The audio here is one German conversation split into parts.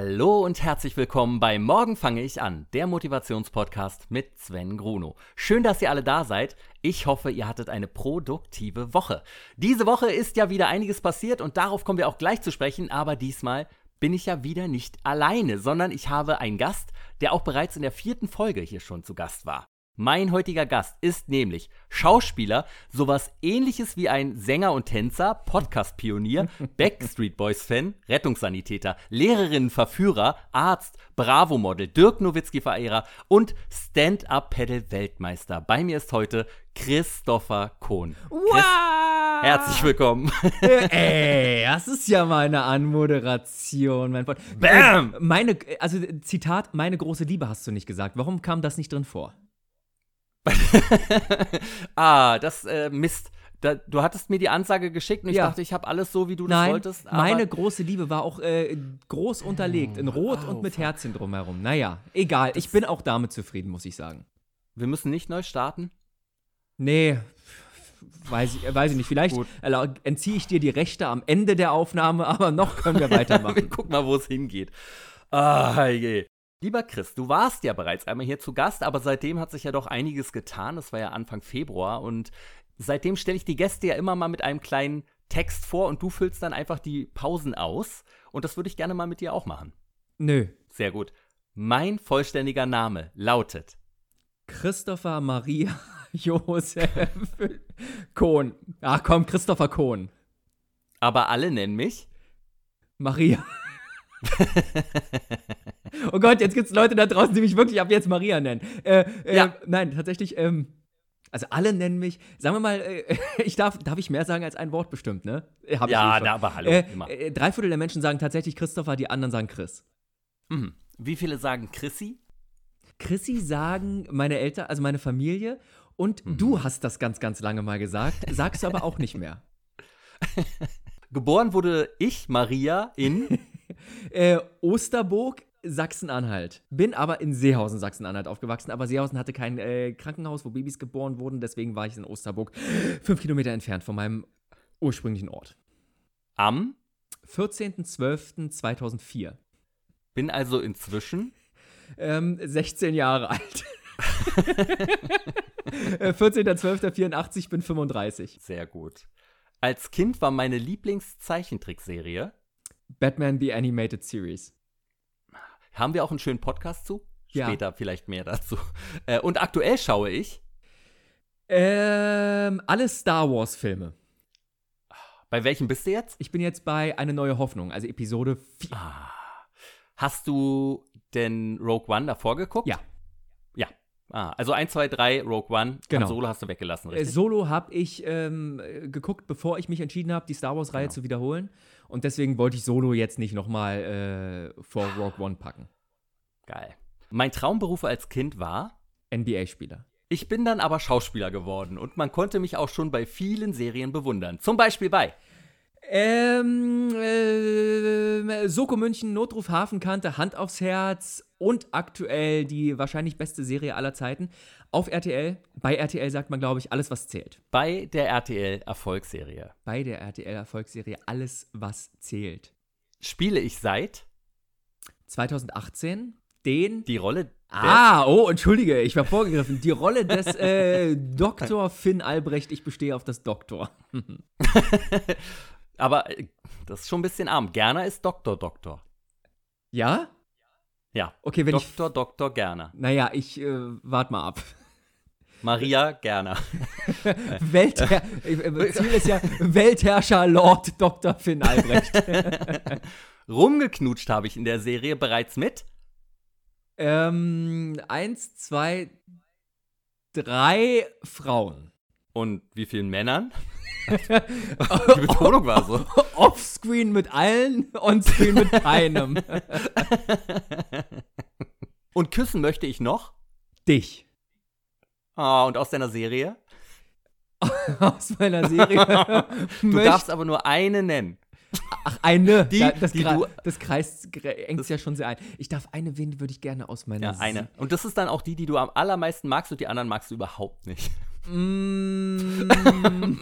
Hallo und herzlich willkommen bei Morgen fange ich an, der Motivationspodcast mit Sven Gruno. Schön, dass ihr alle da seid. Ich hoffe, ihr hattet eine produktive Woche. Diese Woche ist ja wieder einiges passiert und darauf kommen wir auch gleich zu sprechen, aber diesmal bin ich ja wieder nicht alleine, sondern ich habe einen Gast, der auch bereits in der vierten Folge hier schon zu Gast war. Mein heutiger Gast ist nämlich Schauspieler, sowas ähnliches wie ein Sänger und Tänzer, Podcast-Pionier, Backstreet Boys-Fan, Rettungssanitäter, Lehrerinnen-Verführer, Arzt, Bravo-Model, Dirk Nowitzki-Verehrer und Stand-Up-Pedal-Weltmeister. Bei mir ist heute Christopher Kohn. Wow! Herzlich willkommen. Ey, das ist ja mal eine Anmoderation, mein Freund. Bam! Meine, also Zitat, meine große Liebe hast du nicht gesagt. Warum kam das nicht drin vor? ah, das äh, Mist. Da, du hattest mir die Ansage geschickt und ich Ja. dachte, ich habe alles so, wie du Nein, das wolltest. Meine große Liebe war auch äh, groß unterlegt, in Rot Oh, und mit fuck. Herzchen drumherum. Naja, egal. Ich bin auch damit zufrieden, muss ich sagen. wir müssen nicht neu starten. Nee, weiß ich, weiß ich nicht. Vielleicht erlau- entziehe ich dir die Rechte am Ende der Aufnahme, aber noch können wir wir weitermachen. gucken mal, wo es hingeht. Ah, je. Lieber Chris, du warst ja bereits einmal hier zu Gast, aber seitdem hat sich ja doch einiges getan. Das war ja Anfang Februar und seitdem stelle ich die Gäste ja immer mal mit einem kleinen Text vor und du füllst dann einfach die Pausen aus. Und das würde ich gerne mal mit dir auch machen. Nö. Sehr gut. Mein vollständiger Name lautet Christopher Maria Josef Kohn. Ach komm, Christopher Kohn. Aber alle nennen mich. Maria. oh Gott, jetzt gibt es Leute da draußen, die mich wirklich ab jetzt Maria nennen. Äh, äh, Ja. Nein, tatsächlich, ähm, also alle nennen mich, sagen wir mal, äh, ich darf, darf ich mehr sagen als ein Wort bestimmt, ne? Äh, Hab Ja, eh na, aber hallo, Äh, immer. äh, drei Viertel der Menschen sagen tatsächlich Christopher, die anderen sagen Chris. Mhm. Wie viele sagen Chrissy? Chrissy sagen meine Eltern, also meine Familie. Und Mhm. du hast das ganz, ganz lange mal gesagt, sagst du aber auch nicht mehr. Geboren wurde ich, Maria, in. Äh, Osterburg, Sachsen-Anhalt. Bin aber in Seehausen, Sachsen-Anhalt aufgewachsen. Aber Seehausen hatte kein äh, Krankenhaus, wo Babys geboren wurden. Deswegen war ich in Osterburg, fünf Kilometer entfernt von meinem ursprünglichen Ort. am. 14.12.2004. Bin also inzwischen. Ähm, 16 Jahre alt. Äh, 14.12.84, bin 35. Sehr gut. Als Kind war meine Lieblingszeichentrickserie. Batman The Animated Series. Haben wir auch einen schönen Podcast zu? Ja. Später vielleicht mehr dazu. Äh, und aktuell schaue ich. Ähm, alle Star Wars-Filme. Bei welchem bist du jetzt? Ich bin jetzt bei Eine neue Hoffnung, also Episode 4. Ah. Hast du denn Rogue One davor geguckt? Ja. Ja. Ah, also 1, 2, 3, Rogue One. Genau. Han Solo hast du weggelassen, Äh, richtig? Solo habe ich ähm, äh, geguckt, bevor ich mich entschieden habe, die Star Wars-Reihe Genau. zu wiederholen. Und deswegen wollte ich Solo jetzt nicht nochmal äh, vor Rogue One packen. Geil. Mein Traumberuf als Kind war. NBA-Spieler. Ich bin dann aber Schauspieler geworden und man konnte mich auch schon bei vielen Serien bewundern. Zum Beispiel bei Ähm, äh, Soko München, Notruf Hafenkante, Hand aufs Herz und aktuell die wahrscheinlich beste Serie aller Zeiten auf RTL. Bei RTL sagt man, glaube ich, alles, was zählt. bei der RTL Erfolgsserie. Bei der RTL-Erfolgsserie Alles, was zählt. Spiele ich seit 2018 den die Rolle Ah, oh, entschuldige, ich war vorgegriffen. Die Rolle des äh, Dr. Finn Albrecht, ich bestehe auf das Doktor. Aber äh, das ist schon ein bisschen arm. Gerner ist Doktor Doktor. Ja? Ja. Okay, wenn Doktor Doktor Gerner. ich. Naja, ich äh, warte mal ab. Maria Gerner. Welther äh, Ziel ist ja Weltherrscher Lord Dr. Finn Albrecht. Rumgeknutscht habe ich in der Serie bereits mit. ähm, eins, zwei, drei Frauen. Und wie vielen Männern? Die Betonung war so. Offscreen mit allen, onscreen mit keinem. Und küssen möchte ich noch. Dich. Ah, und aus deiner Serie? Aus meiner Serie. Du darfst aber nur eine nennen. Ach, eine. Die- da, das, die du- das kreist engt ja schon sehr ein. Ich darf eine wählen, würde ich gerne aus meiner Ja, eine. Und das ist dann auch die, die du am allermeisten magst und die anderen magst du überhaupt nicht. Mm,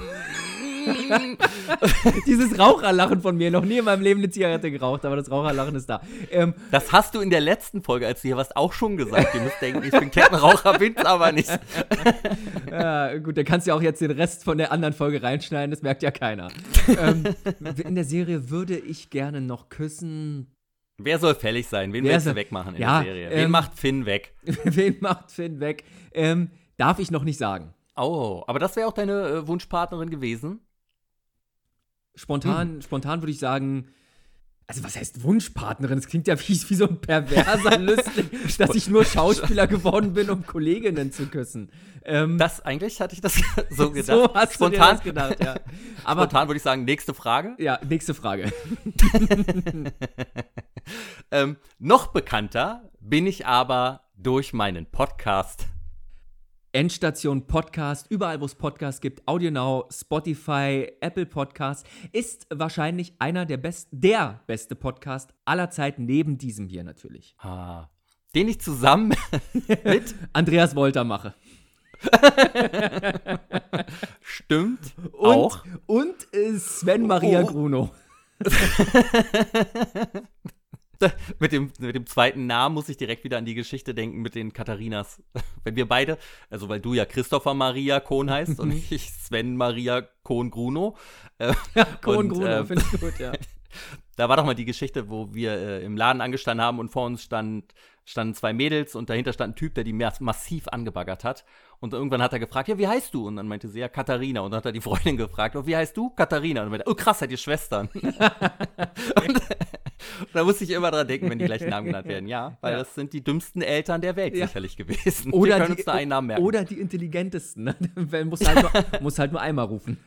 Dieses Raucherlachen von mir. Noch nie in meinem Leben eine Zigarette geraucht, aber das Raucherlachen ist da. Ähm, Das hast du in der letzten Folge, als du hier warst, auch schon gesagt. Ihr müsst denken, ich bin Kettenraucher, bin's aber nicht. ja, gut, dann kannst du ja auch jetzt den Rest von der anderen Folge reinschneiden, das merkt ja keiner. ähm, in der Serie würde ich gerne noch küssen. Wer soll fällig sein? Wen Wer willst du wegmachen in Ja, der Serie? Wen ähm, macht Finn weg? Wen macht Finn weg? Ähm, darf ich noch nicht sagen. Oh, aber das wäre auch deine äh, Wunschpartnerin gewesen? Spontan, spontan würde ich sagen. Also, was heißt Wunschpartnerin? Das klingt ja wie, wie so ein perverser Lüstling, dass ich nur Schauspieler geworden bin, um Kolleginnen zu küssen. Ähm, Das, eigentlich hatte ich das so gedacht. so hast du dir spontan, das gedacht, ja. Aber, spontan würde ich sagen, nächste Frage. ja, nächste Frage. Ähm, noch bekannter bin ich aber durch meinen Podcast. Endstation Podcast, überall wo es Podcasts gibt, AudioNow, Spotify, Apple Podcasts, ist wahrscheinlich einer der best der beste Podcast aller Zeiten, neben diesem hier natürlich. Ah, den ich zusammen mit Andreas Wolter mache. stimmt Und, auch. und äh, Sven Maria Oh. Gruno. Mit dem, mit dem zweiten Namen muss ich direkt wieder an die Geschichte denken mit den Katharinas. Wenn wir beide, also weil du ja Christopher Maria Kohn heißt und ich Sven Maria Kohn Gruno. Äh, Kohn und, Gruno, ähm, finde ich gut, ja. Da war doch mal die Geschichte, wo wir äh, im Laden angestanden haben und vor uns stand, standen zwei Mädels und dahinter stand ein Typ, der die mass massiv angebaggert hat. Und irgendwann hat er gefragt, ja, wie heißt du? Und dann meinte sie, ja, Katharina. Und dann hat er die Freundin gefragt, oh, wie heißt du? Katharina. Und dann meinte, oh krass, seid ihr Schwestern. und, da musste ich immer dran denken, wenn die gleichen Namen genannt werden. Ja, weil Ja. das sind die dümmsten Eltern der Welt Ja. sicherlich gewesen. Oder die, merken. oder die intelligentesten. Ne? Weil muss, halt nur, muss halt nur einmal rufen.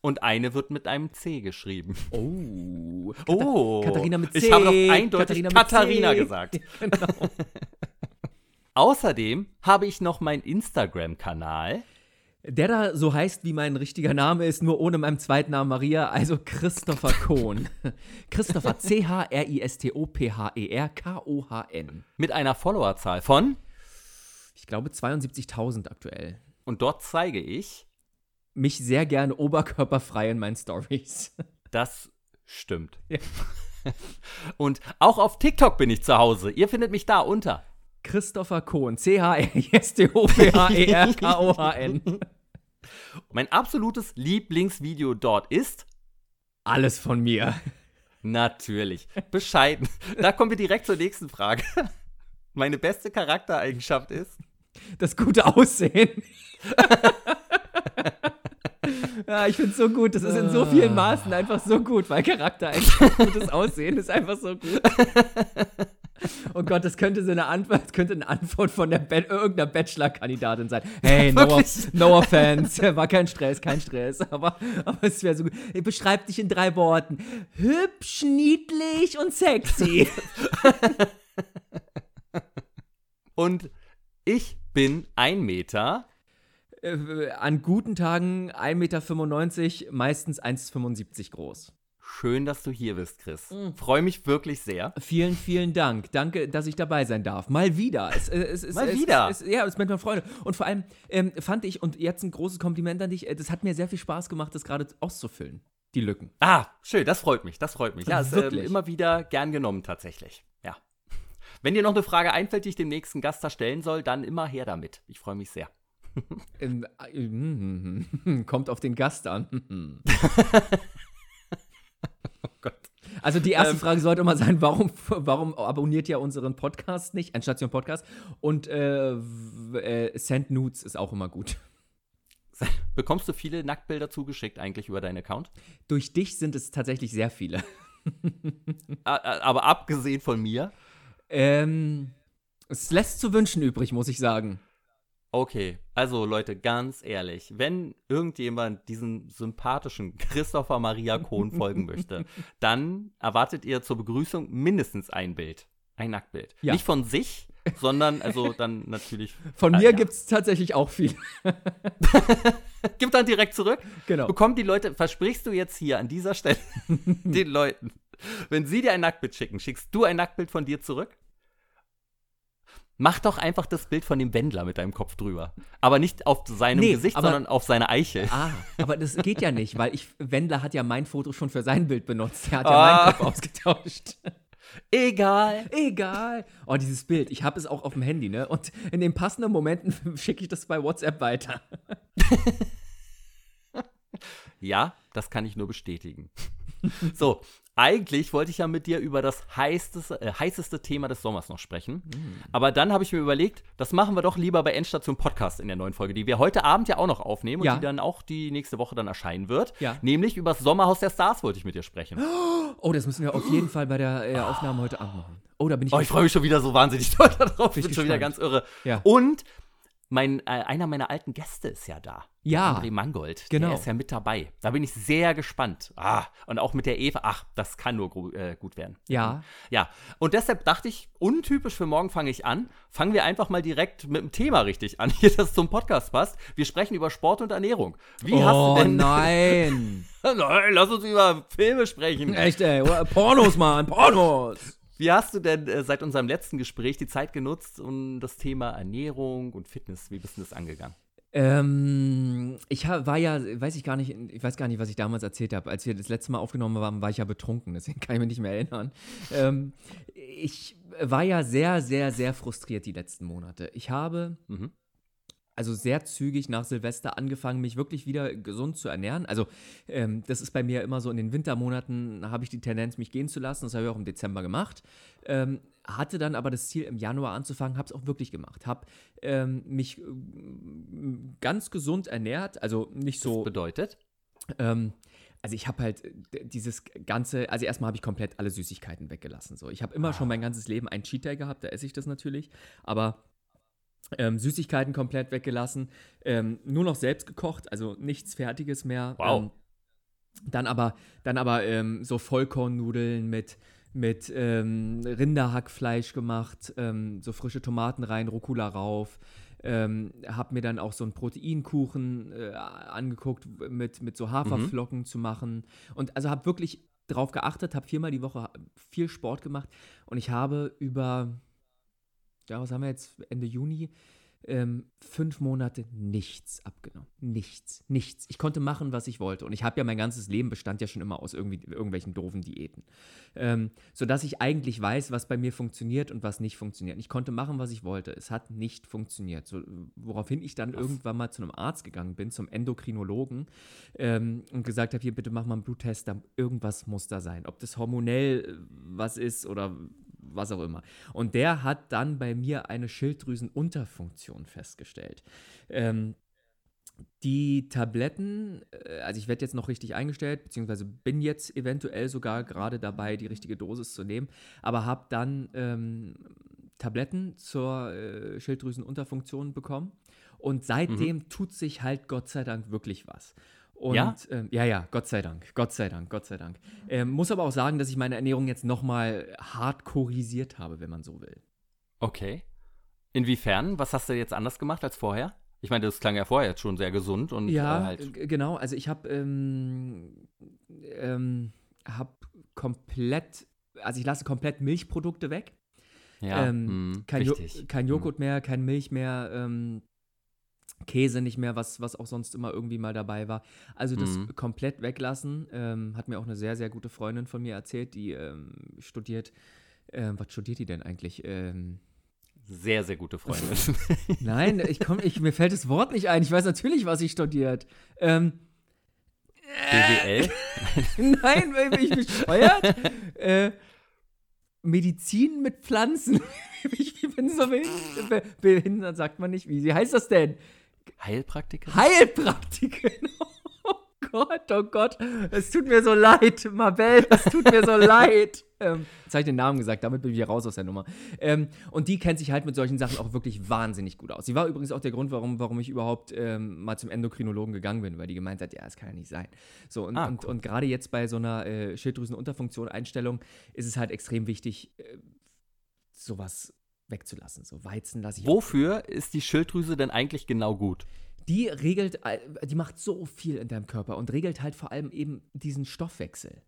und eine wird mit einem C geschrieben. Oh. Oh, Katharina mit C. Ich habe doch eindeutig Katharina Katharina, gesagt. Genau. Außerdem habe ich noch meinen Instagram-Kanal. Der da so heißt, wie mein richtiger Name ist, nur ohne meinen zweiten Namen Maria, also Christopher Kohn. Christopher, C-H-R-I-S-T-O-P-H-E-R-K-O-H-N. mit einer Followerzahl von Ich glaube 72.000 aktuell. und dort zeige ich, Mich sehr gerne oberkörperfrei in meinen Stories. das stimmt. Ja. Und auch auf TikTok bin ich zu Hause. Ihr findet mich da unter. Christopher Kohn, C-H-R-I-S-T-O-P-H-E-R-K-O-H-N. Mein absolutes Lieblingsvideo dort ist Alles von mir. natürlich bescheiden. Da kommen wir direkt zur nächsten Frage. Meine beste Charaktereigenschaft ist Das gute Aussehen. ja, ich finde es so gut. Das ist in so vielen Maßen einfach so gut, weil Charakter einfach gutes Aussehen ist einfach so gut. Oh Gott, das könnte so eine Antwort, das könnte eine Antwort von der Ba- irgendeiner Bachelor-Kandidatin sein. Hey, no, no offense, war kein Stress, kein Stress, aber, aber es wäre so gut. Beschreib dich in drei Worten. Hübsch, niedlich und sexy. und ich bin ein Meter. Äh, An guten Tagen 1,95 Meter, meistens 1,75 groß. Schön, dass du hier bist, Chris. Mhm. Freue mich wirklich sehr. Vielen, vielen Dank. Danke, dass ich dabei sein darf. Mal wieder. Es, äh, es, es, Mal es, wieder. Es, ja, es ist mit meiner Freunde. Und vor allem ähm, fand ich, und jetzt ein großes Kompliment an dich, äh, das hat mir sehr viel Spaß gemacht, das gerade auszufüllen. Die Lücken. Ah, schön, das freut mich, das freut mich. Ja, ist ähm, Wirklich? immer wieder gern genommen tatsächlich. Ja. Wenn dir noch eine Frage einfällt, die ich dem nächsten Gast da stellen soll, dann immer her damit. Ich freue mich sehr. Ähm, äh, mm, kommt auf den Gast an. Oh Gott. Also die erste Ähm. Frage sollte immer sein, warum, warum abonniert ihr unseren Podcast nicht? Endstation Podcast. Und äh, äh, Send Nudes ist auch immer gut. Bekommst du viele Nacktbilder zugeschickt eigentlich über deinen Account? Durch dich sind es tatsächlich sehr viele. Aber abgesehen von mir. Ähm, es lässt zu wünschen übrig, muss ich sagen. Okay, also Leute, ganz ehrlich, wenn irgendjemand diesen sympathischen Christopher Maria Kohn folgen möchte, dann erwartet ihr zur Begrüßung mindestens ein Bild. Ein Nacktbild. Ja. Nicht von sich, sondern also dann natürlich. Von mir ja. gibt es tatsächlich auch viel. Gib dann direkt zurück. Genau. Bekommen die Leute, versprichst du jetzt hier an dieser Stelle den Leuten, wenn sie dir ein Nacktbild schicken, schickst du ein Nacktbild von dir zurück? Mach doch einfach das Bild von dem Wendler mit deinem Kopf drüber. Aber nicht auf seinem Nee, Gesicht, aber- sondern auf seine Eichel. Ah, aber das geht ja nicht, weil ich, Wendler hat ja mein Foto schon für sein Bild benutzt. Er hat ja Ah. meinen Kopf ausgetauscht. Egal. Egal. Oh, dieses Bild. Ich habe es auch auf dem Handy, ne? Und in den passenden Momenten schicke ich das bei WhatsApp weiter. Ja, das kann ich nur bestätigen. so, eigentlich wollte ich ja mit dir über das heißeste, äh, heißeste Thema des Sommers noch sprechen. Aber dann habe ich mir überlegt, das machen wir doch lieber bei Endstation Podcast in der neuen Folge, die wir heute Abend ja auch noch aufnehmen und Ja. die dann auch die nächste Woche dann erscheinen wird. Ja. Nämlich über das Sommerhaus der Stars wollte ich mit dir sprechen. Oh, das müssen wir auf jeden Fall bei der äh, Aufnahme heute Abend machen. Oh, da bin ich. Oh, ich freue mich schon wieder so wahnsinnig doll darauf. Ich Bin bin schon wieder ganz irre. Ja. Und mein, äh, einer meiner alten Gäste ist ja da. Ja. André Mangold. Genau. Der ist ja mit dabei. Da bin ich sehr gespannt. Ah, und auch mit der Eva. Ach, das kann nur äh, gut werden. Ja. Ja. Und deshalb dachte ich, untypisch für morgen fange ich an. Fangen wir einfach mal direkt mit dem Thema richtig an, hier das zum Podcast passt. Wir sprechen über Sport und Ernährung. Wie oh hast du denn. nein. Nein, lass uns über Filme sprechen. Echt, ey. Oh, Pornos, Mann. Pornos. Wie hast du denn äh, seit unserem letzten Gespräch die Zeit genutzt, um das Thema Ernährung und Fitness, wie bist du das angegangen? Ähm, ich war ja, weiß ich gar nicht, ich weiß gar nicht, was ich damals erzählt habe. Als wir das letzte Mal aufgenommen haben, war ich ja betrunken, deswegen kann ich mich nicht mehr erinnern. Ähm, ich war ja sehr, sehr, sehr frustriert die letzten Monate. Ich habe Mhm. Also sehr zügig nach Silvester angefangen, mich wirklich wieder gesund zu ernähren. Also ähm, das ist bei mir immer so in den Wintermonaten habe ich die Tendenz, mich gehen zu lassen. Das habe ich auch im Dezember gemacht. Ähm, hatte dann aber das Ziel, im Januar anzufangen, habe es auch wirklich gemacht. Habe ähm, mich ähm, ganz gesund ernährt, also nicht Das so bedeutet? ähm, also ich habe halt äh, dieses ganze, also erstmal habe ich komplett alle Süßigkeiten weggelassen. So, ich habe immer schon mein ganzes Leben einen Cheat Day gehabt, da esse ich das natürlich, aber ähm, Süßigkeiten komplett weggelassen, ähm, nur noch selbst gekocht, also nichts Fertiges mehr. Wow. Ähm, dann aber, dann aber ähm, so Vollkornnudeln mit, mit ähm, Rinderhackfleisch gemacht, ähm, so frische Tomaten rein, Rucola rauf. Ähm, hab mir dann auch so einen Proteinkuchen äh, angeguckt, mit, mit so Haferflocken zu machen. Und also habe wirklich drauf geachtet, habe viermal die Woche viel Sport gemacht und ich habe über, ja, was haben wir jetzt, Ende Juni, ähm, fünf Monate nichts abgenommen. Nichts, nichts. Ich konnte machen, was ich wollte. Und ich habe ja mein ganzes Leben bestand ja schon immer aus irgendwie, irgendwelchen doofen Diäten. Ähm, sodass ich eigentlich weiß, was bei mir funktioniert und was nicht funktioniert. Und ich konnte machen, was ich wollte. Es hat nicht funktioniert. So, woraufhin ich dann irgendwann mal zu einem Arzt gegangen bin, zum Endokrinologen, ähm, und gesagt habe: Hier, bitte mach mal einen Bluttest, da, irgendwas muss da sein. Ob das hormonell äh, was ist oder was auch immer. Und der hat dann bei mir eine Schilddrüsenunterfunktion festgestellt. Ähm, die Tabletten, äh, also ich werde jetzt noch richtig eingestellt, beziehungsweise bin jetzt eventuell sogar gerade dabei, die richtige Dosis zu nehmen, aber habe dann ähm, Tabletten zur äh, Schilddrüsenunterfunktion bekommen. Und seitdem tut sich halt Gott sei Dank wirklich was. Und Ja? ähm, ja, ja, Gott sei Dank, Gott sei Dank, Gott sei Dank. Ähm, muss aber auch sagen, dass ich meine Ernährung jetzt nochmal hardcoreisiert habe, wenn man so will. Okay. Inwiefern? Was hast du jetzt anders gemacht als vorher? Ich meine, das klang ja vorher jetzt schon sehr gesund und Ja, äh, halt. genau. Also ich habe ähm, ähm, hab komplett, also ich lasse komplett Milchprodukte weg. Ja, ähm, hm, kein, jo kein Joghurt mehr, kein Milch mehr, ähm, Käse nicht mehr, was, was auch sonst immer irgendwie mal dabei war. Also das Mhm. komplett weglassen. Ähm, hat mir auch eine sehr, sehr gute Freundin von mir erzählt, die ähm, studiert. Ähm, was studiert die denn eigentlich? Ähm, Sehr, sehr gute Freundin. nein, ich komm, ich, mir fällt das Wort nicht ein. Ich weiß natürlich, was sie studiert. Ähm, BWL? Nein, bin ich bescheuert? äh, Medizin mit Pflanzen. ich bin so behindert. Be- behindert, sagt man nicht. Wie wie heißt das denn? Heilpraktiker? Heilpraktiken. Oh Gott, oh Gott. Es tut mir so leid, Mabel. Es tut mir so leid. Ähm, jetzt habe ich den Namen gesagt, damit bin ich raus aus der Nummer. Ähm, und die kennt sich halt mit solchen Sachen auch wirklich wahnsinnig gut aus. Sie war übrigens auch der Grund, warum, warum ich überhaupt ähm, mal zum Endokrinologen gegangen bin, weil die gemeint hat, ja, das kann ja nicht sein. So, und, Ah, und, cool. und gerade jetzt bei so einer äh, Schilddrüsenunterfunktion-Einstellung ist es halt extrem wichtig, äh, sowas wegzulassen. So Weizen lasse ich auch Wofür ist die Schilddrüse denn eigentlich genau gut? die regelt, äh, die macht so viel in deinem Körper und regelt halt vor allem eben diesen Stoffwechsel.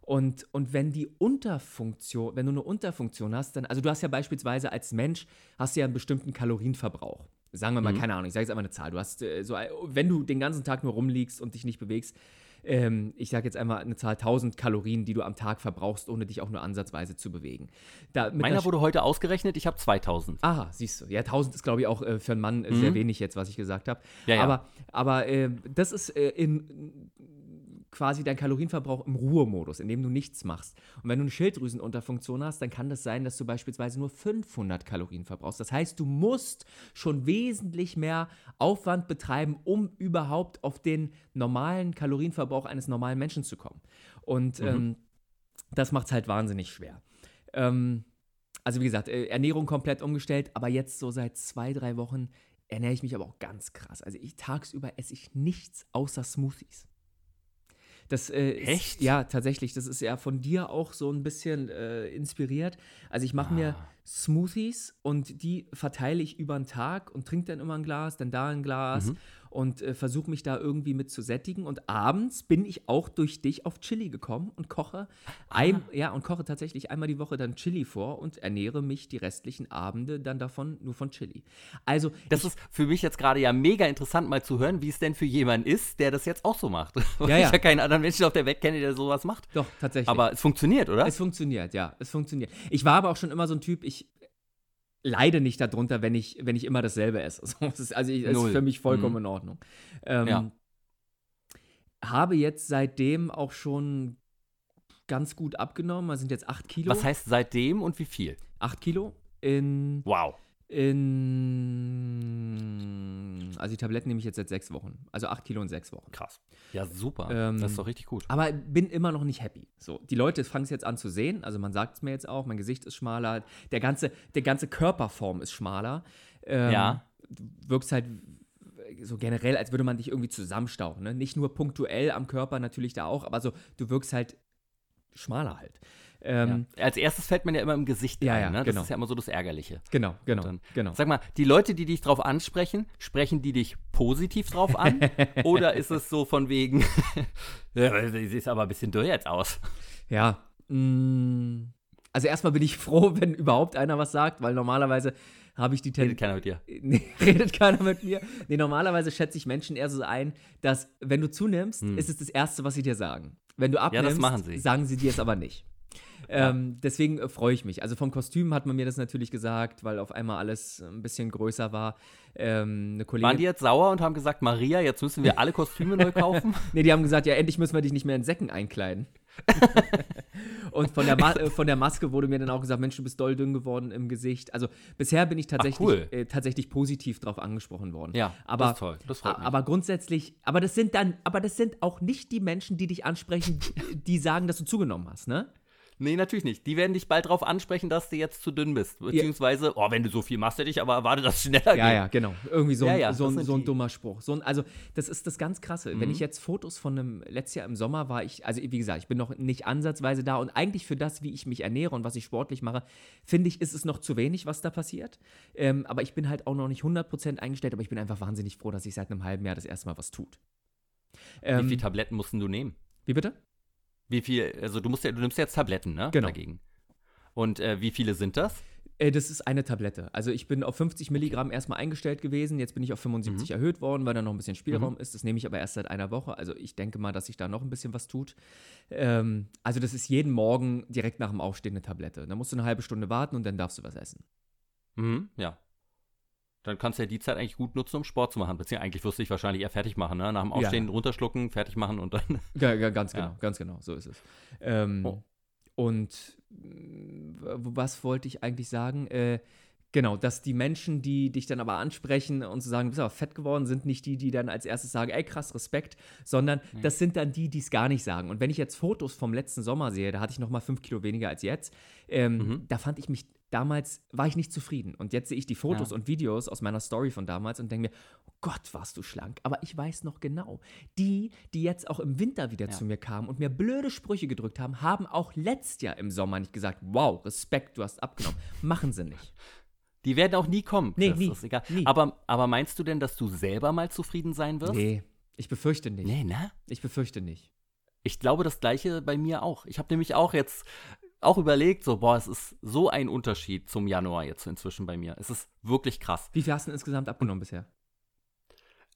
Und, und wenn die Unterfunktion, wenn du eine Unterfunktion hast, dann, also du hast ja beispielsweise als Mensch, hast du ja einen bestimmten Kalorienverbrauch. Sagen wir mal, Mhm. keine Ahnung, ich sage jetzt einfach eine Zahl. Du hast äh, so, wenn du den ganzen Tag nur rumliegst und dich nicht bewegst, ähm, ich sage jetzt einmal eine Zahl 1000 Kalorien, die du am Tag verbrauchst, ohne dich auch nur ansatzweise zu bewegen. Da, Meiner einer- wurde heute ausgerechnet, ich habe 2000. Aha, siehst du. Ja, 1000 ist, glaube ich, auch äh, für einen Mann äh, sehr Mhm. wenig jetzt, was ich gesagt habe. Ja, ja. Aber, aber äh, das ist äh, in quasi dein Kalorienverbrauch im Ruhemodus, in dem du nichts machst. Und wenn du eine Schilddrüsenunterfunktion hast, dann kann das sein, dass du beispielsweise nur 500 Kalorien verbrauchst. Das heißt, du musst schon wesentlich mehr Aufwand betreiben, um überhaupt auf den normalen Kalorienverbrauch eines normalen Menschen zu kommen. Und Mhm. ähm, das macht es halt wahnsinnig schwer. Ähm, also wie gesagt, äh, Ernährung komplett umgestellt, aber jetzt so seit zwei, drei Wochen ernähre ich mich aber auch ganz krass. Also ich tagsüber esse ich nichts außer Smoothies. Das, äh, Echt? Ist, ja, tatsächlich. Das ist ja von dir auch so ein bisschen äh, inspiriert. Also ich mache mir Ah. Smoothies und die verteile ich über den Tag und trinke dann immer ein Glas, dann da ein Glas Mhm. Und äh, versuche mich da irgendwie mit zu sättigen. Und abends bin ich auch durch dich auf Chili gekommen und koche, ein, Ah. ja, und koche tatsächlich einmal die Woche dann Chili vor und ernähre mich die restlichen Abende dann davon nur von Chili. Also Das ich, ist für mich jetzt gerade ja mega interessant, mal zu hören, wie es denn für jemanden ist, der das jetzt auch so macht. Weil Ja, ja. ich ja keinen anderen Menschen auf der Welt kenne, der sowas macht. doch tatsächlich. Aber es funktioniert, oder? Es funktioniert, ja, es funktioniert. Ich war aber auch schon immer so ein Typ, ich leide nicht darunter, wenn ich, wenn ich immer dasselbe esse. So, das ist, also ich, das ist für mich vollkommen Mhm. in Ordnung. Ähm, Ja. Habe jetzt seitdem auch schon ganz gut abgenommen. Das sind jetzt 8 Kilo. Was heißt seitdem und wie viel? 8 Kilo in, Wow. In also die Tabletten nehme ich jetzt seit sechs Wochen. Also 8 Kilo in sechs Wochen. Krass. Ja, super. Ähm, das ist doch richtig gut. Aber bin immer noch nicht happy. So, die Leute fangen es jetzt an zu sehen. Also man sagt es mir jetzt auch, mein Gesicht ist schmaler, der ganze, der ganze Körperform ist schmaler. Ähm, Ja. Wirkst halt so generell, als würde man dich irgendwie zusammenstauchen. Ne? Nicht nur punktuell am Körper, natürlich da auch, aber so, du wirkst halt schmaler halt. Ähm, ja. Als erstes fällt man ja immer im Gesicht Ja, ein, ja, ne? Das genau. ist ja immer so das Ärgerliche. Genau, genau, dann- genau. Sag mal, die Leute, die dich drauf ansprechen, sprechen die dich positiv drauf an? oder ist es so von wegen, ja, sie sieht aber ein bisschen dürr jetzt aus? Ja. mm, Also erstmal bin ich froh, wenn überhaupt einer was sagt, weil normalerweise habe ich die Redet Tendenz. keiner mit dir. Nee, redet keiner mit mir. Nee, normalerweise schätze ich Menschen eher so ein, dass wenn du zunimmst, Hm. ist es das Erste, was sie dir sagen. Wenn du abnimmst, sie. sagen sie dir es aber nicht. Ähm, deswegen äh, freue ich mich. Also vom Kostüm hat man mir das natürlich gesagt, weil auf einmal alles ein bisschen größer war. Ähm, eine Kollegin, Waren die jetzt sauer und haben gesagt, Maria, jetzt müssen wir alle Kostüme neu kaufen? Nee, die haben gesagt, ja, endlich müssen wir dich nicht mehr in Säcken einkleiden. und von der, äh, von der Maske wurde mir dann auch gesagt, Mensch, du bist doll dünn geworden im Gesicht. Also bisher bin ich tatsächlich, cool. äh, tatsächlich positiv drauf angesprochen worden. Ja, aber, das ist toll. Das freut mich. Aber grundsätzlich, aber das sind dann, aber das sind auch nicht die Menschen, die dich ansprechen, die sagen, dass du zugenommen hast, ne? Nee, natürlich nicht. Die werden dich bald darauf ansprechen, dass du jetzt zu dünn bist. Beziehungsweise, oh, wenn du so viel machst, hätte ich aber erwartet, dass es schneller Ja, geht. ja, genau. Irgendwie so, Ja, ein, ja, so, ein, sind so ein dummer Spruch. So ein, also, das ist das ganz Krasse. Wenn Mhm. ich jetzt Fotos von einem, letztes Jahr im Sommer war ich, also wie gesagt, ich bin noch nicht ansatzweise da und eigentlich für das, wie ich mich ernähre und was ich sportlich mache, finde ich, ist es noch zu wenig, was da passiert. Ähm, aber ich bin halt auch noch nicht 100% eingestellt, aber ich bin einfach wahnsinnig froh, dass sich seit einem halben Jahr das erste Mal was tut. Wie Ähm, viele Tabletten mussten du nehmen? wie bitte? Wie viel, also du musst ja, du nimmst jetzt Tabletten, ne? Genau. Dagegen. Und äh, wie viele sind das? Äh, das ist eine Tablette. Also ich bin auf 50 Milligramm erstmal eingestellt gewesen, jetzt bin ich auf 75 Mhm. erhöht worden, weil da noch ein bisschen Spielraum ist. Das nehme ich aber erst seit einer Woche. Also ich denke mal, dass sich da noch ein bisschen was tut. Ähm, also das ist jeden Morgen direkt nach dem Aufstehen eine Tablette. Da musst du eine halbe Stunde warten und dann darfst du was essen. Mhm, ja. Dann kannst du ja die Zeit eigentlich gut nutzen, um Sport zu machen. Beziehungsweise eigentlich wirst du dich wahrscheinlich eher fertig machen, ne? Nach dem Ja. Aufstehen runterschlucken, fertig machen und dann. Ja, ja, ganz genau, Ja. ganz genau, so ist es. Ähm, Oh. Und was wollte ich eigentlich sagen? Äh, genau, dass die Menschen, die dich dann aber ansprechen und zu sagen, du bist aber fett geworden, sind nicht die, die dann als erstes sagen, ey krass, Respekt, sondern das sind dann die, die es gar nicht sagen. Und wenn ich jetzt Fotos vom letzten Sommer sehe, da hatte ich noch mal fünf Kilo weniger als jetzt, ähm, Mhm. da fand ich mich damals, war ich nicht zufrieden. Und jetzt sehe ich die Fotos Ja. und Videos aus meiner Story von damals und denke mir, oh Gott, warst du schlank. Aber ich weiß noch genau, die, die jetzt auch im Winter wieder Ja. zu mir kamen und mir blöde Sprüche gedrückt haben, haben auch letztes Jahr im Sommer nicht gesagt, wow, Respekt, du hast abgenommen. Machen sie nicht. Die werden auch nie kommen. Nee, Chris, nie, Das ist egal. nie. Aber, aber meinst du denn, dass du selber mal zufrieden sein wirst? Nee, ich befürchte nicht. Nee, ne? Ich befürchte nicht. Ich glaube, das gleiche bei mir auch. Ich habe nämlich auch jetzt auch überlegt, so, boah, es ist so ein Unterschied zum Januar jetzt inzwischen bei mir. Es ist wirklich krass. Wie viel hast du denn insgesamt abgenommen bisher?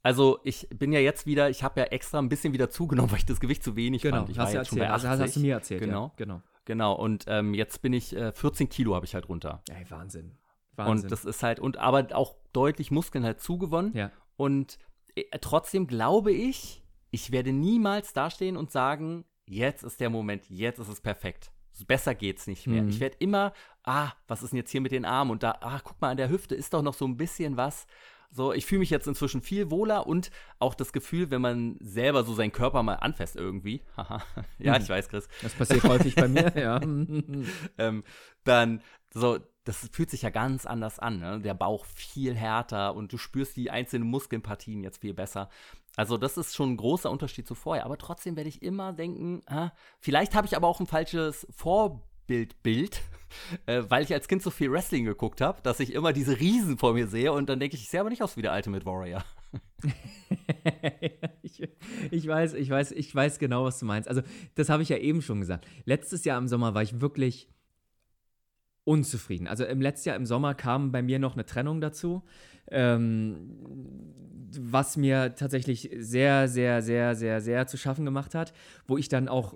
Also, ich bin ja jetzt wieder, ich habe ja extra ein bisschen wieder zugenommen, weil ich das Gewicht zu wenig genau, fand. Ich hast war du jetzt schon erzählt. bei 80. Also hast du mir erzählt. Genau. Ja, genau. Genau, und ähm, jetzt bin ich, äh, 14 Kilo habe ich halt runter. Ey, Wahnsinn. Wahnsinn. Und das ist halt, und aber auch deutlich Muskeln halt zugewonnen. ja. Und äh, trotzdem glaube ich, ich werde niemals dastehen und sagen, jetzt ist der Moment, jetzt ist es perfekt. Besser geht's nicht mehr. Mhm. Ich werde immer, ah, was ist denn jetzt hier mit den Armen? Und da, ah, guck mal, an der Hüfte ist doch noch so ein bisschen was. So, ich fühle mich jetzt inzwischen viel wohler und auch das Gefühl, wenn man selber so seinen Körper mal anfasst irgendwie. Haha. ja, Mhm. ich weiß, Chris. Das passiert häufig bei mir, ja. ähm, dann so, das fühlt sich ja ganz anders an. Ne? Der Bauch viel härter und du spürst die einzelnen Muskelpartien jetzt viel besser. Also das ist schon ein großer Unterschied zu vorher. Aber trotzdem werde ich immer denken, ah, vielleicht habe ich aber auch ein falsches Vorbildbild, äh, weil ich als Kind so viel Wrestling geguckt habe, dass ich immer diese Riesen vor mir sehe und dann denke ich, ich sehe aber nicht aus wie der Ultimate Warrior. ich, ich weiß, ich weiß, ich weiß genau, was du meinst. Also, das habe ich ja eben schon gesagt. Letztes Jahr im Sommer war ich wirklich unzufrieden. Also im letzten Jahr im Sommer kam bei mir noch eine Trennung dazu, ähm, was mir tatsächlich sehr, sehr, sehr, sehr, sehr zu schaffen gemacht hat, wo ich dann auch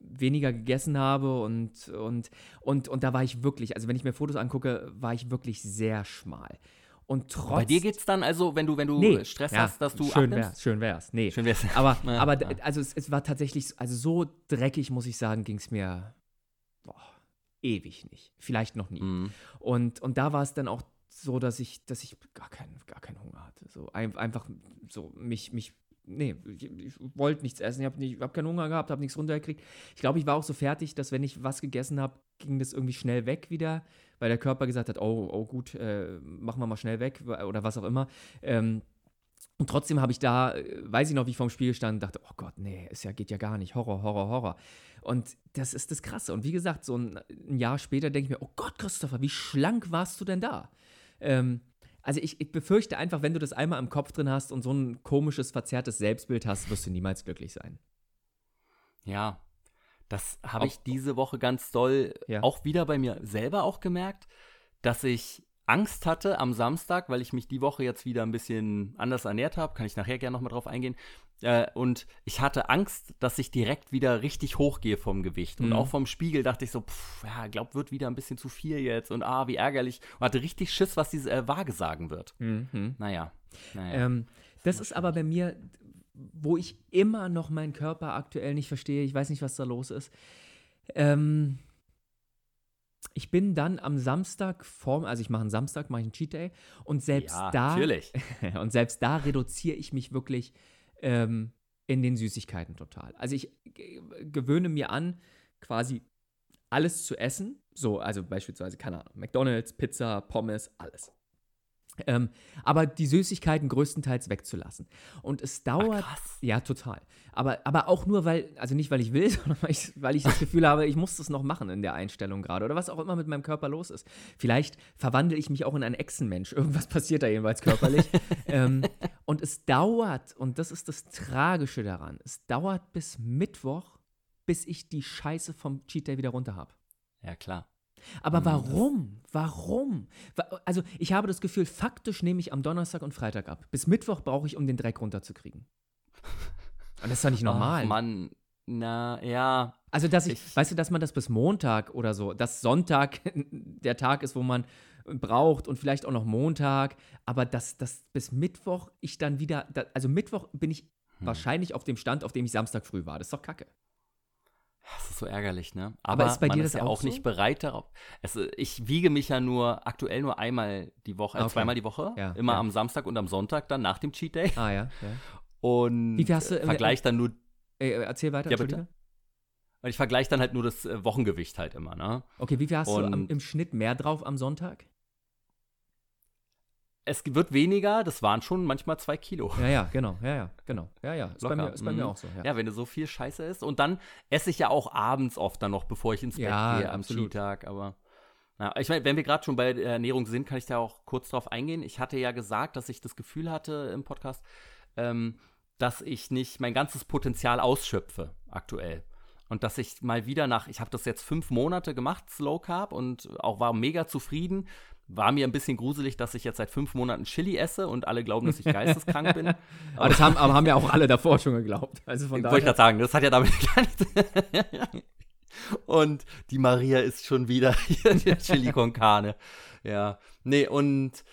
weniger gegessen habe und, und, und, und da war ich wirklich, also wenn ich mir Fotos angucke, war ich wirklich sehr schmal. Und trotz Bei dir geht's dann also, wenn du, wenn du Nee, Stress ja, hast, dass du schön abnimmst? wär's, schön wär's. Nee. Schön wär's. Aber, aber also es, es war tatsächlich, also so dreckig, muss ich sagen, ging es mir ewig nicht. Vielleicht noch nie. Mhm. Und, und da war es dann auch so, dass ich, dass ich gar keinen, gar keinen Hunger hatte. So ein, einfach so mich, mich, nee, ich, ich wollte nichts essen, ich habe hab keinen Hunger gehabt, habe nichts runtergekriegt. Ich glaube, ich war auch so fertig, dass wenn ich was gegessen habe, ging das irgendwie schnell weg wieder, weil der Körper gesagt hat, oh, oh gut, äh, machen wir mal schnell weg oder was auch immer. Ähm, und trotzdem habe ich da, äh, weiß ich noch, wie ich vorm Spiegel stand und dachte, oh Gott, nee, ist ja, geht ja gar nicht. Horror, Horror, Horror. Und das ist das Krasse. Und wie gesagt, so ein, ein Jahr später denke ich mir, oh Gott, Christopher, wie schlank warst du denn da? Ähm, also ich, ich befürchte einfach, wenn du das einmal im Kopf drin hast und so ein komisches, verzerrtes Selbstbild hast, wirst du niemals glücklich sein. Ja, das habe ich diese Woche ganz doll Ja. auch wieder bei mir selber auch gemerkt, dass ich Angst hatte am Samstag, weil ich mich die Woche jetzt wieder ein bisschen anders ernährt habe. Kann ich nachher gerne nochmal drauf eingehen. Äh, und ich hatte Angst, dass ich direkt wieder richtig hochgehe vom Gewicht. Und Mhm. auch vom Spiegel dachte ich so, pff, ja, glaub, wird wieder ein bisschen zu viel jetzt. Und ah, wie ärgerlich. Und hatte richtig Schiss, was diese äh, Waage sagen wird. Mhm. Naja. naja. Ähm, das ist aber bei mir, wo ich immer noch meinen Körper aktuell nicht verstehe. Ich weiß nicht, was da los ist. Ähm, ich bin dann am Samstag vorm, also ich mache einen Samstag, mache ich einen Cheat Day und selbst ja, da natürlich. und selbst da reduziere ich mich wirklich ähm, in den Süßigkeiten total. Also ich g- gewöhne mir an, quasi alles zu essen. So, also beispielsweise, keine Ahnung, McDonalds, Pizza, Pommes, alles. Ähm, aber die Süßigkeiten größtenteils wegzulassen. Und es dauert. krass. Ja, total. Aber, aber auch nur, weil, also nicht, weil ich will, sondern weil ich, weil ich das Gefühl habe, ich muss das noch machen in der Einstellung gerade. Oder was auch immer mit meinem Körper los ist. Vielleicht verwandle ich mich auch in einen Echsenmensch. Irgendwas passiert da jedenfalls körperlich. ähm, und es dauert, und das ist das Tragische daran, es dauert bis Mittwoch, bis ich die Scheiße vom Cheat Day wieder runter habe. Ja, klar. Aber Mhm, warum? Warum? Wa- Also, ich habe das Gefühl, faktisch nehme ich am Donnerstag und Freitag ab. Bis Mittwoch brauche ich, um den Dreck runterzukriegen. Und das ist doch nicht normal. Ach, Mann. Na, ja. Also, dass ich, Ich- weißt du, dass man das bis Montag oder so, dass Sonntag der Tag ist, wo man braucht und vielleicht auch noch Montag, aber dass, dass bis Mittwoch ich dann wieder, also Mittwoch bin ich Hm. wahrscheinlich auf dem Stand, auf dem ich Samstag früh war. Das ist doch kacke. Das ist so ärgerlich, ne? Aber ist bei man dir ist das ja auch auch so? nicht bereit darauf. Es, ich wiege mich ja nur aktuell nur einmal die Woche, äh, Okay. zweimal die Woche. Ja, immer ja. am Samstag und am Sonntag dann nach dem Cheat Day. Ah ja, ja. Und Wie hast du äh, vergleich dann nur, Äh, erzähl weiter, Ja, bitte. Entschuldige. ich vergleiche dann halt nur das äh, Wochengewicht halt immer, ne? Okay, wie viel hast du am, Und- im Schnitt mehr drauf am Sonntag? Es wird weniger, das waren schon manchmal zwei Kilo. Ja, ja, genau, ja, ja, genau. Ja, ja, ist, bei mir, ist bei mir mhm. auch so. Ja. Ja, wenn du so viel Scheiße isst. Und dann esse ich ja auch abends oft dann noch, bevor ich ins Bett Ja, gehe am. Cheat-Tag. Aber ja, ich meine, wenn wir gerade schon bei der Ernährung sind, kann ich da auch kurz drauf eingehen. Ich hatte ja gesagt, dass ich das Gefühl hatte im Podcast, ähm, dass ich nicht mein ganzes Potenzial ausschöpfe aktuell. Und dass ich mal wieder nach, ich habe das jetzt fünf Monate gemacht, Slow Carb, und auch war mega zufrieden. War mir ein bisschen gruselig, dass ich jetzt seit fünf Monaten Chili esse und alle glauben, dass ich geisteskrank bin. aber das haben, aber haben ja auch alle davor schon geglaubt. Also von Wollte ich gerade sagen, das hat ja damit gar nichts. und die Maria ist schon wieder hier, der Chili con Carne. Ja. Nee, und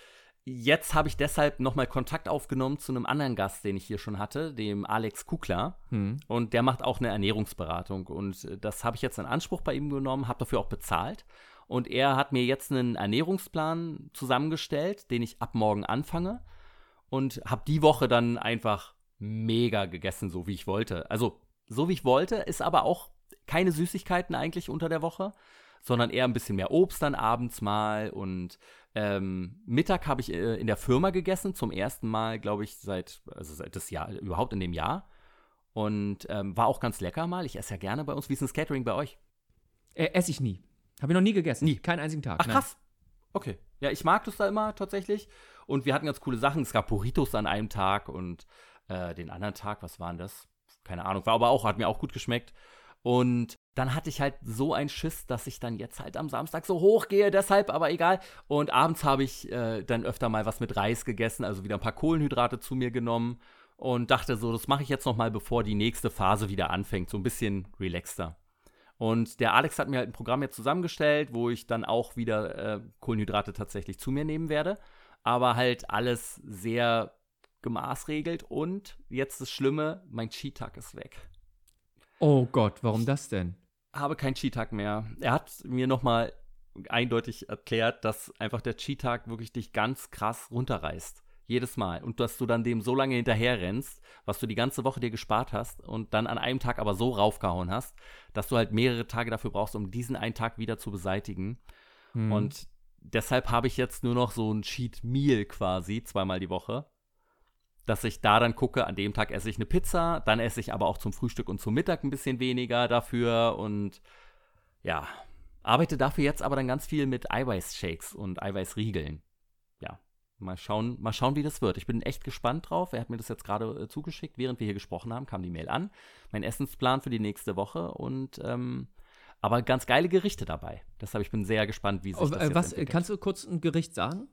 jetzt habe ich deshalb nochmal Kontakt aufgenommen zu einem anderen Gast, den ich hier schon hatte, dem Alex Kukler. Hm. Und der macht auch eine Ernährungsberatung. Und äh, das habe ich jetzt in Anspruch bei ihm genommen, habe dafür auch bezahlt. Und er hat mir jetzt einen Ernährungsplan zusammengestellt, den ich ab morgen anfange. Und habe die Woche dann einfach mega gegessen, so wie ich wollte. Also, so wie ich wollte, ist aber auch keine Süßigkeiten eigentlich unter der Woche, sondern eher ein bisschen mehr Obst dann abends mal. Und ähm, Mittag habe ich äh, in der Firma gegessen, zum ersten Mal, glaube ich, seit, also seit das Jahr, überhaupt in dem Jahr. Und ähm, war auch ganz lecker mal. Ich esse ja gerne bei uns. Wie ist ein Catering bei euch? Äh, esse ich nie. Habe ich noch nie gegessen. Nie. Keinen einzigen Tag. Ach, krass. Okay. Ja, ich mag das da immer tatsächlich. Und wir hatten ganz coole Sachen. Es gab Burritos an einem Tag und äh, den anderen Tag, was waren das? Keine Ahnung. War aber auch, hat mir auch gut geschmeckt. Und dann hatte ich halt so einen Schiss, dass ich dann jetzt halt am Samstag so hochgehe, deshalb aber egal. Und abends habe ich äh, dann öfter mal was mit Reis gegessen, also wieder ein paar Kohlenhydrate zu mir genommen und dachte so, das mache ich jetzt noch mal, bevor die nächste Phase wieder anfängt, so ein bisschen relaxter. Und der Alex hat mir halt ein Programm jetzt zusammengestellt, wo ich dann auch wieder äh, Kohlenhydrate tatsächlich zu mir nehmen werde. Aber halt alles sehr gemaßregelt. Und jetzt das Schlimme, mein Cheat-Tag ist weg. Oh Gott, warum das denn? Habe keinen Cheat-Tag mehr. Er hat mir nochmal eindeutig erklärt, dass einfach der Cheat-Tag wirklich dich ganz krass runterreißt. Jedes Mal. Und dass du dann dem so lange hinterher rennst, was du die ganze Woche dir gespart hast und dann an einem Tag aber so raufgehauen hast, dass du halt mehrere Tage dafür brauchst, um diesen einen Tag wieder zu beseitigen. Hm. Und deshalb habe ich jetzt nur noch so ein Cheat Meal quasi, zweimal die Woche. Dass ich da dann gucke, an dem Tag esse ich eine Pizza, dann esse ich aber auch zum Frühstück und zum Mittag ein bisschen weniger dafür und ja, arbeite dafür jetzt aber dann ganz viel mit Eiweißshakes und Eiweißriegeln. Mal schauen, mal schauen, wie das wird. Ich bin echt gespannt drauf. Er hat mir das jetzt gerade äh, zugeschickt. Während wir hier gesprochen haben, kam die Mail an. Mein Essensplan für die nächste Woche und ähm, aber ganz geile Gerichte dabei. Deshalb ich bin sehr gespannt, wie sich Oh, das äh, was, entwickelt. kannst du kurz ein Gericht sagen?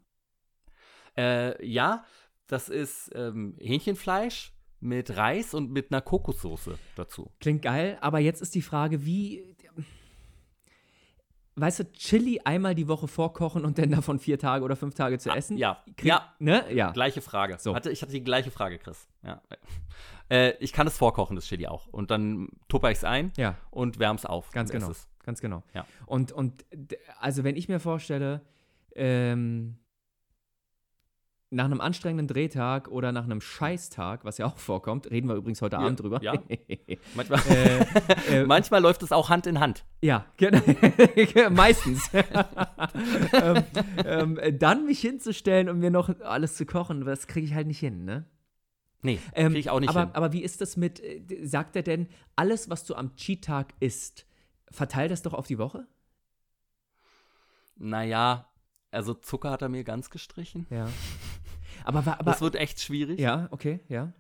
Äh, ja, das ist ähm, Hähnchenfleisch mit Reis und mit einer Kokossoße dazu. Klingt geil, aber jetzt ist die Frage, wie. Weißt du, Chili einmal die Woche vorkochen und dann davon vier Tage oder fünf Tage zu essen? Ja, Krieg, ja, Ne? Ja. gleiche Frage. So. Hatte, ich hatte die gleiche Frage, Chris. Ja. Äh, ich kann es vorkochen, das Chili auch. Und dann tupper ich es ein Ja, und wärme es auf. ganz genau. Ganz genau. Ja. Und, und also wenn ich mir vorstelle, ähm, nach einem anstrengenden Drehtag oder nach einem Scheißtag, was ja auch vorkommt, reden wir übrigens heute Ja, Abend drüber. ja. Manchmal, äh, äh, manchmal läuft es auch Hand in Hand. Ja, genau. meistens. ähm, ähm, dann mich hinzustellen und mir noch alles zu kochen, das kriege ich halt nicht hin, ne? Nee, Ähm, kriege ich auch nicht aber, hin. aber wie ist das mit, äh, sagt er denn, alles, was du am Cheat-Tag isst, verteil das doch auf die Woche? Naja, also Zucker hat er mir ganz gestrichen. Ja. Aber, aber das wird echt schwierig. ja, okay, ja.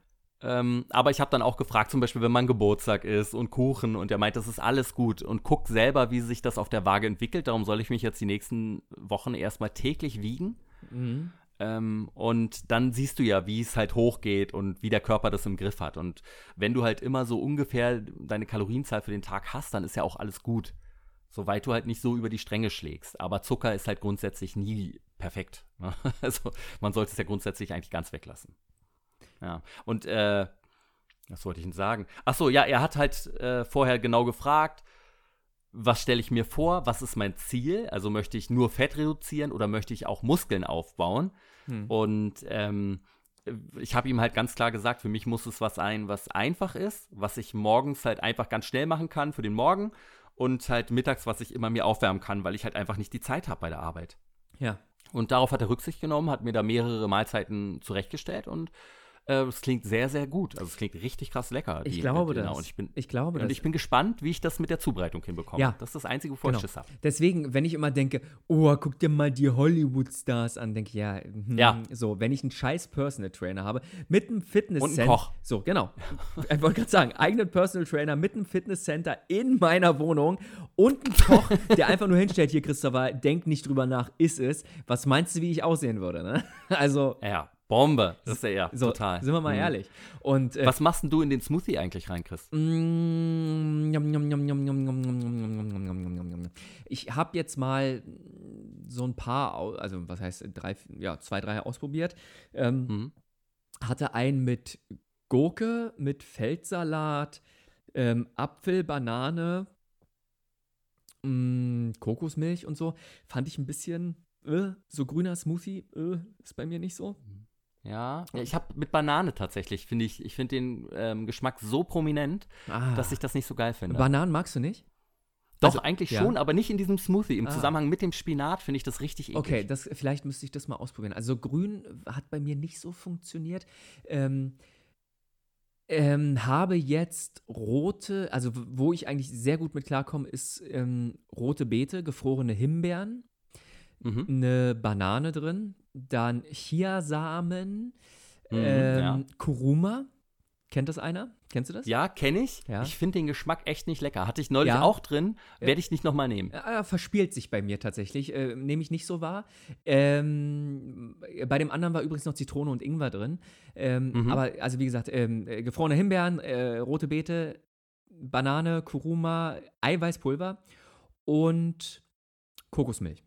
Ähm, aber ich habe dann auch gefragt, zum Beispiel, wenn man Geburtstag ist und Kuchen und er meint, das ist alles gut und guckt selber, wie sich das auf der Waage entwickelt. Darum soll ich mich jetzt die nächsten Wochen erstmal täglich wiegen. Mhm. Ähm, und dann siehst du ja, wie es halt hochgeht und wie der Körper das im Griff hat. Und wenn du halt immer so ungefähr deine Kalorienzahl für den Tag hast, dann ist ja auch alles gut. Soweit du halt nicht so über die Stränge schlägst. Aber Zucker ist halt grundsätzlich nie perfekt. ne? Also man sollte es ja grundsätzlich eigentlich ganz weglassen. Ja. Und äh, was wollte ich denn sagen? Ach so, ja, er hat halt äh, vorher genau gefragt, was stelle ich mir vor, was ist mein Ziel? Also möchte ich nur Fett reduzieren oder möchte ich auch Muskeln aufbauen? Hm. Und ähm, ich habe ihm halt ganz klar gesagt, für mich muss es was sein, was einfach ist, was ich morgens halt einfach ganz schnell machen kann für den Morgen und halt mittags, was ich immer mir aufwärmen kann, weil ich halt einfach nicht die Zeit habe bei der Arbeit. Ja. Und darauf hat er Rücksicht genommen, hat mir da mehrere Mahlzeiten zurechtgestellt und Äh, Es klingt sehr, sehr gut. Also es klingt richtig krass lecker. Ich die glaube Dinner. das. Und ich bin, Ich glaube und das. ich bin gespannt, wie ich das mit der Zubereitung hinbekomme. Ja. Das ist das Einzige, wovor Genau. ich Schiss habe. Deswegen, wenn ich immer denke, oh, guck dir mal die Hollywood-Stars an, denke ich, ja, hm, Ja. so, wenn ich einen scheiß Personal Trainer habe, mit einem Fitnesscenter. Koch. So, genau. Ich wollte gerade sagen, eigenen Personal Trainer mit einem Fitnesscenter in meiner Wohnung und einen Koch, der einfach nur hinstellt, hier, Christopher, denk nicht drüber nach, ist es. Was meinst du, wie ich aussehen würde, ne? Also, Ja, Bombe, das ist er, so, total. Sind wir mal mhm. ehrlich. Und, äh, Was machst du in den Smoothie eigentlich rein, Chris? Ich habe jetzt mal so ein paar, also was heißt, drei, ja, zwei, drei ausprobiert. Ähm, mhm. Hatte einen mit Gurke, mit Feldsalat, ähm, Apfel, Banane, mh, Kokosmilch und so. Fand ich ein bisschen, äh, so grüner Smoothie äh, ist bei mir nicht so. Mhm. Ja, ja ich habe mit Banane tatsächlich, finde ich, ich finde den ähm, Geschmack so prominent, Ah, dass ich das nicht so geil finde. Bananen magst du nicht? Doch, also, eigentlich ja. schon, aber nicht in diesem Smoothie. Im Ah. Zusammenhang mit dem Spinat finde ich das richtig eklig. Okay, das, vielleicht müsste ich das mal ausprobieren. Also grün hat bei mir nicht so funktioniert. Ähm, ähm, habe jetzt rote, also wo ich eigentlich sehr gut mit klarkomme, ist ähm, rote Beete, gefrorene Himbeeren, Mhm. eine Banane drin, dann Chiasamen, Mhm, ähm, ja. Kuruma. Kennt das einer? Kennst du das? Ja, kenne ich. Ja. Ich finde den Geschmack echt nicht lecker. Hatte ich neulich Ja. auch drin, werde ich nicht nochmal nehmen. Äh, verspielt sich bei mir tatsächlich. Äh, Nehme ich nicht so wahr. Ähm, bei dem anderen war übrigens noch Zitrone und Ingwer drin. Ähm, Mhm. Aber, also wie gesagt, ähm, äh, gefrorene Himbeeren, äh, rote Beete, Banane, Kuruma, Eiweißpulver und Kokosmilch.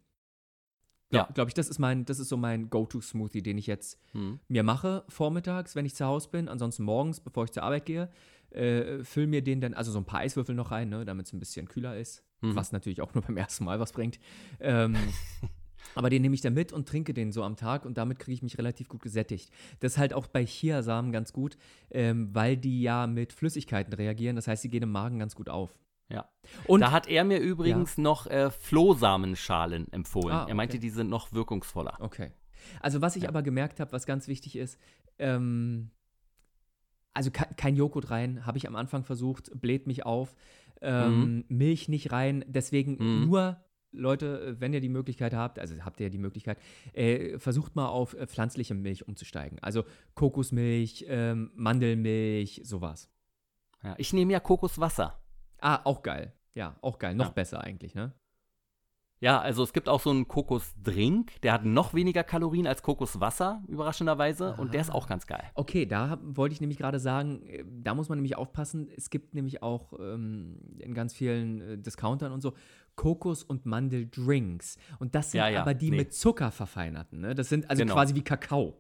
Ja, Ja. glaube ich, das ist mein, das ist so mein Go-To-Smoothie, den ich jetzt Hm. mir mache, vormittags, wenn ich zu Hause bin, ansonsten morgens, bevor ich zur Arbeit gehe, äh, fülle mir den dann, also so ein paar Eiswürfel noch rein, ne, damit es ein bisschen kühler ist, Mhm. was natürlich auch nur beim ersten Mal was bringt. Ähm, aber den nehme ich dann mit und trinke den so am Tag und damit kriege ich mich relativ gut gesättigt. Das ist halt auch bei Chiasamen ganz gut, ähm, weil die ja mit Flüssigkeiten reagieren, das heißt, sie gehen im Magen ganz gut auf. Ja. Und da hat er mir übrigens noch äh, Flohsamenschalen empfohlen. Ah, Er meinte, okay. die sind noch wirkungsvoller. Okay. Also was ich Ja. aber gemerkt habe, was ganz wichtig ist, ähm, also ke kein Joghurt rein, habe ich am Anfang versucht, bläht mich auf, ähm, Milch nicht rein, deswegen Mhm. nur Leute, wenn ihr die Möglichkeit habt, also habt ihr ja die Möglichkeit, äh, versucht mal auf äh, pflanzliche Milch umzusteigen. Also Kokosmilch, ähm, Mandelmilch, sowas. Ja. Ich nehme ja Kokoswasser. Ah, auch geil. Ja, auch geil. Noch Ja. besser eigentlich, ne? Ja, also es gibt auch so einen Kokosdrink, der hat noch weniger Kalorien als Kokoswasser, überraschenderweise. Und der ist auch ganz geil. Okay, da hab, wollte ich nämlich gerade sagen, äh, da muss man nämlich aufpassen. Es gibt nämlich auch ähm, in ganz vielen äh, Discountern und so Kokos- und Mandeldrinks. Und das sind Ja, ja, aber die nee. mit Zucker verfeinerten. Ne? Das sind also Genau. quasi wie Kakao.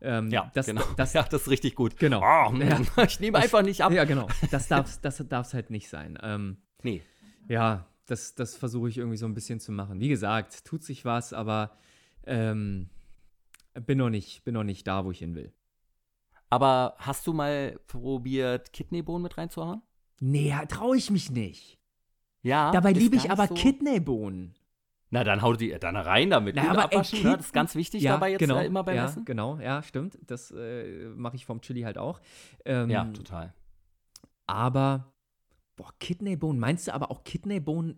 Ähm, Ja, das, genau. Das, ja, das ist richtig gut. Genau. Oh, Ja. Ich nehme einfach nicht ab. Ja, genau. Das darf es das darf's halt nicht sein. Ähm, Nee. ja, das, das versuche ich irgendwie so ein bisschen zu machen. Wie gesagt, tut sich was, aber ähm, bin, noch nicht, bin noch nicht da, wo ich hin will. Aber hast du mal probiert, Kidneybohnen mit reinzuhauen? Nee, traue ich mich nicht. Ja. Dabei liebe ich aber so- Kidneybohnen. Na, dann hau die dann rein damit. Na, aber, abwaschen, ne? Das ist ganz wichtig ja, dabei jetzt genau, äh, immer beim ja, Essen. Genau, ja, stimmt. Das äh, mache ich vom Chili halt auch. Ähm, Ja, total. Aber, boah, Kidneybohnen, meinst du aber auch Kidneybohnen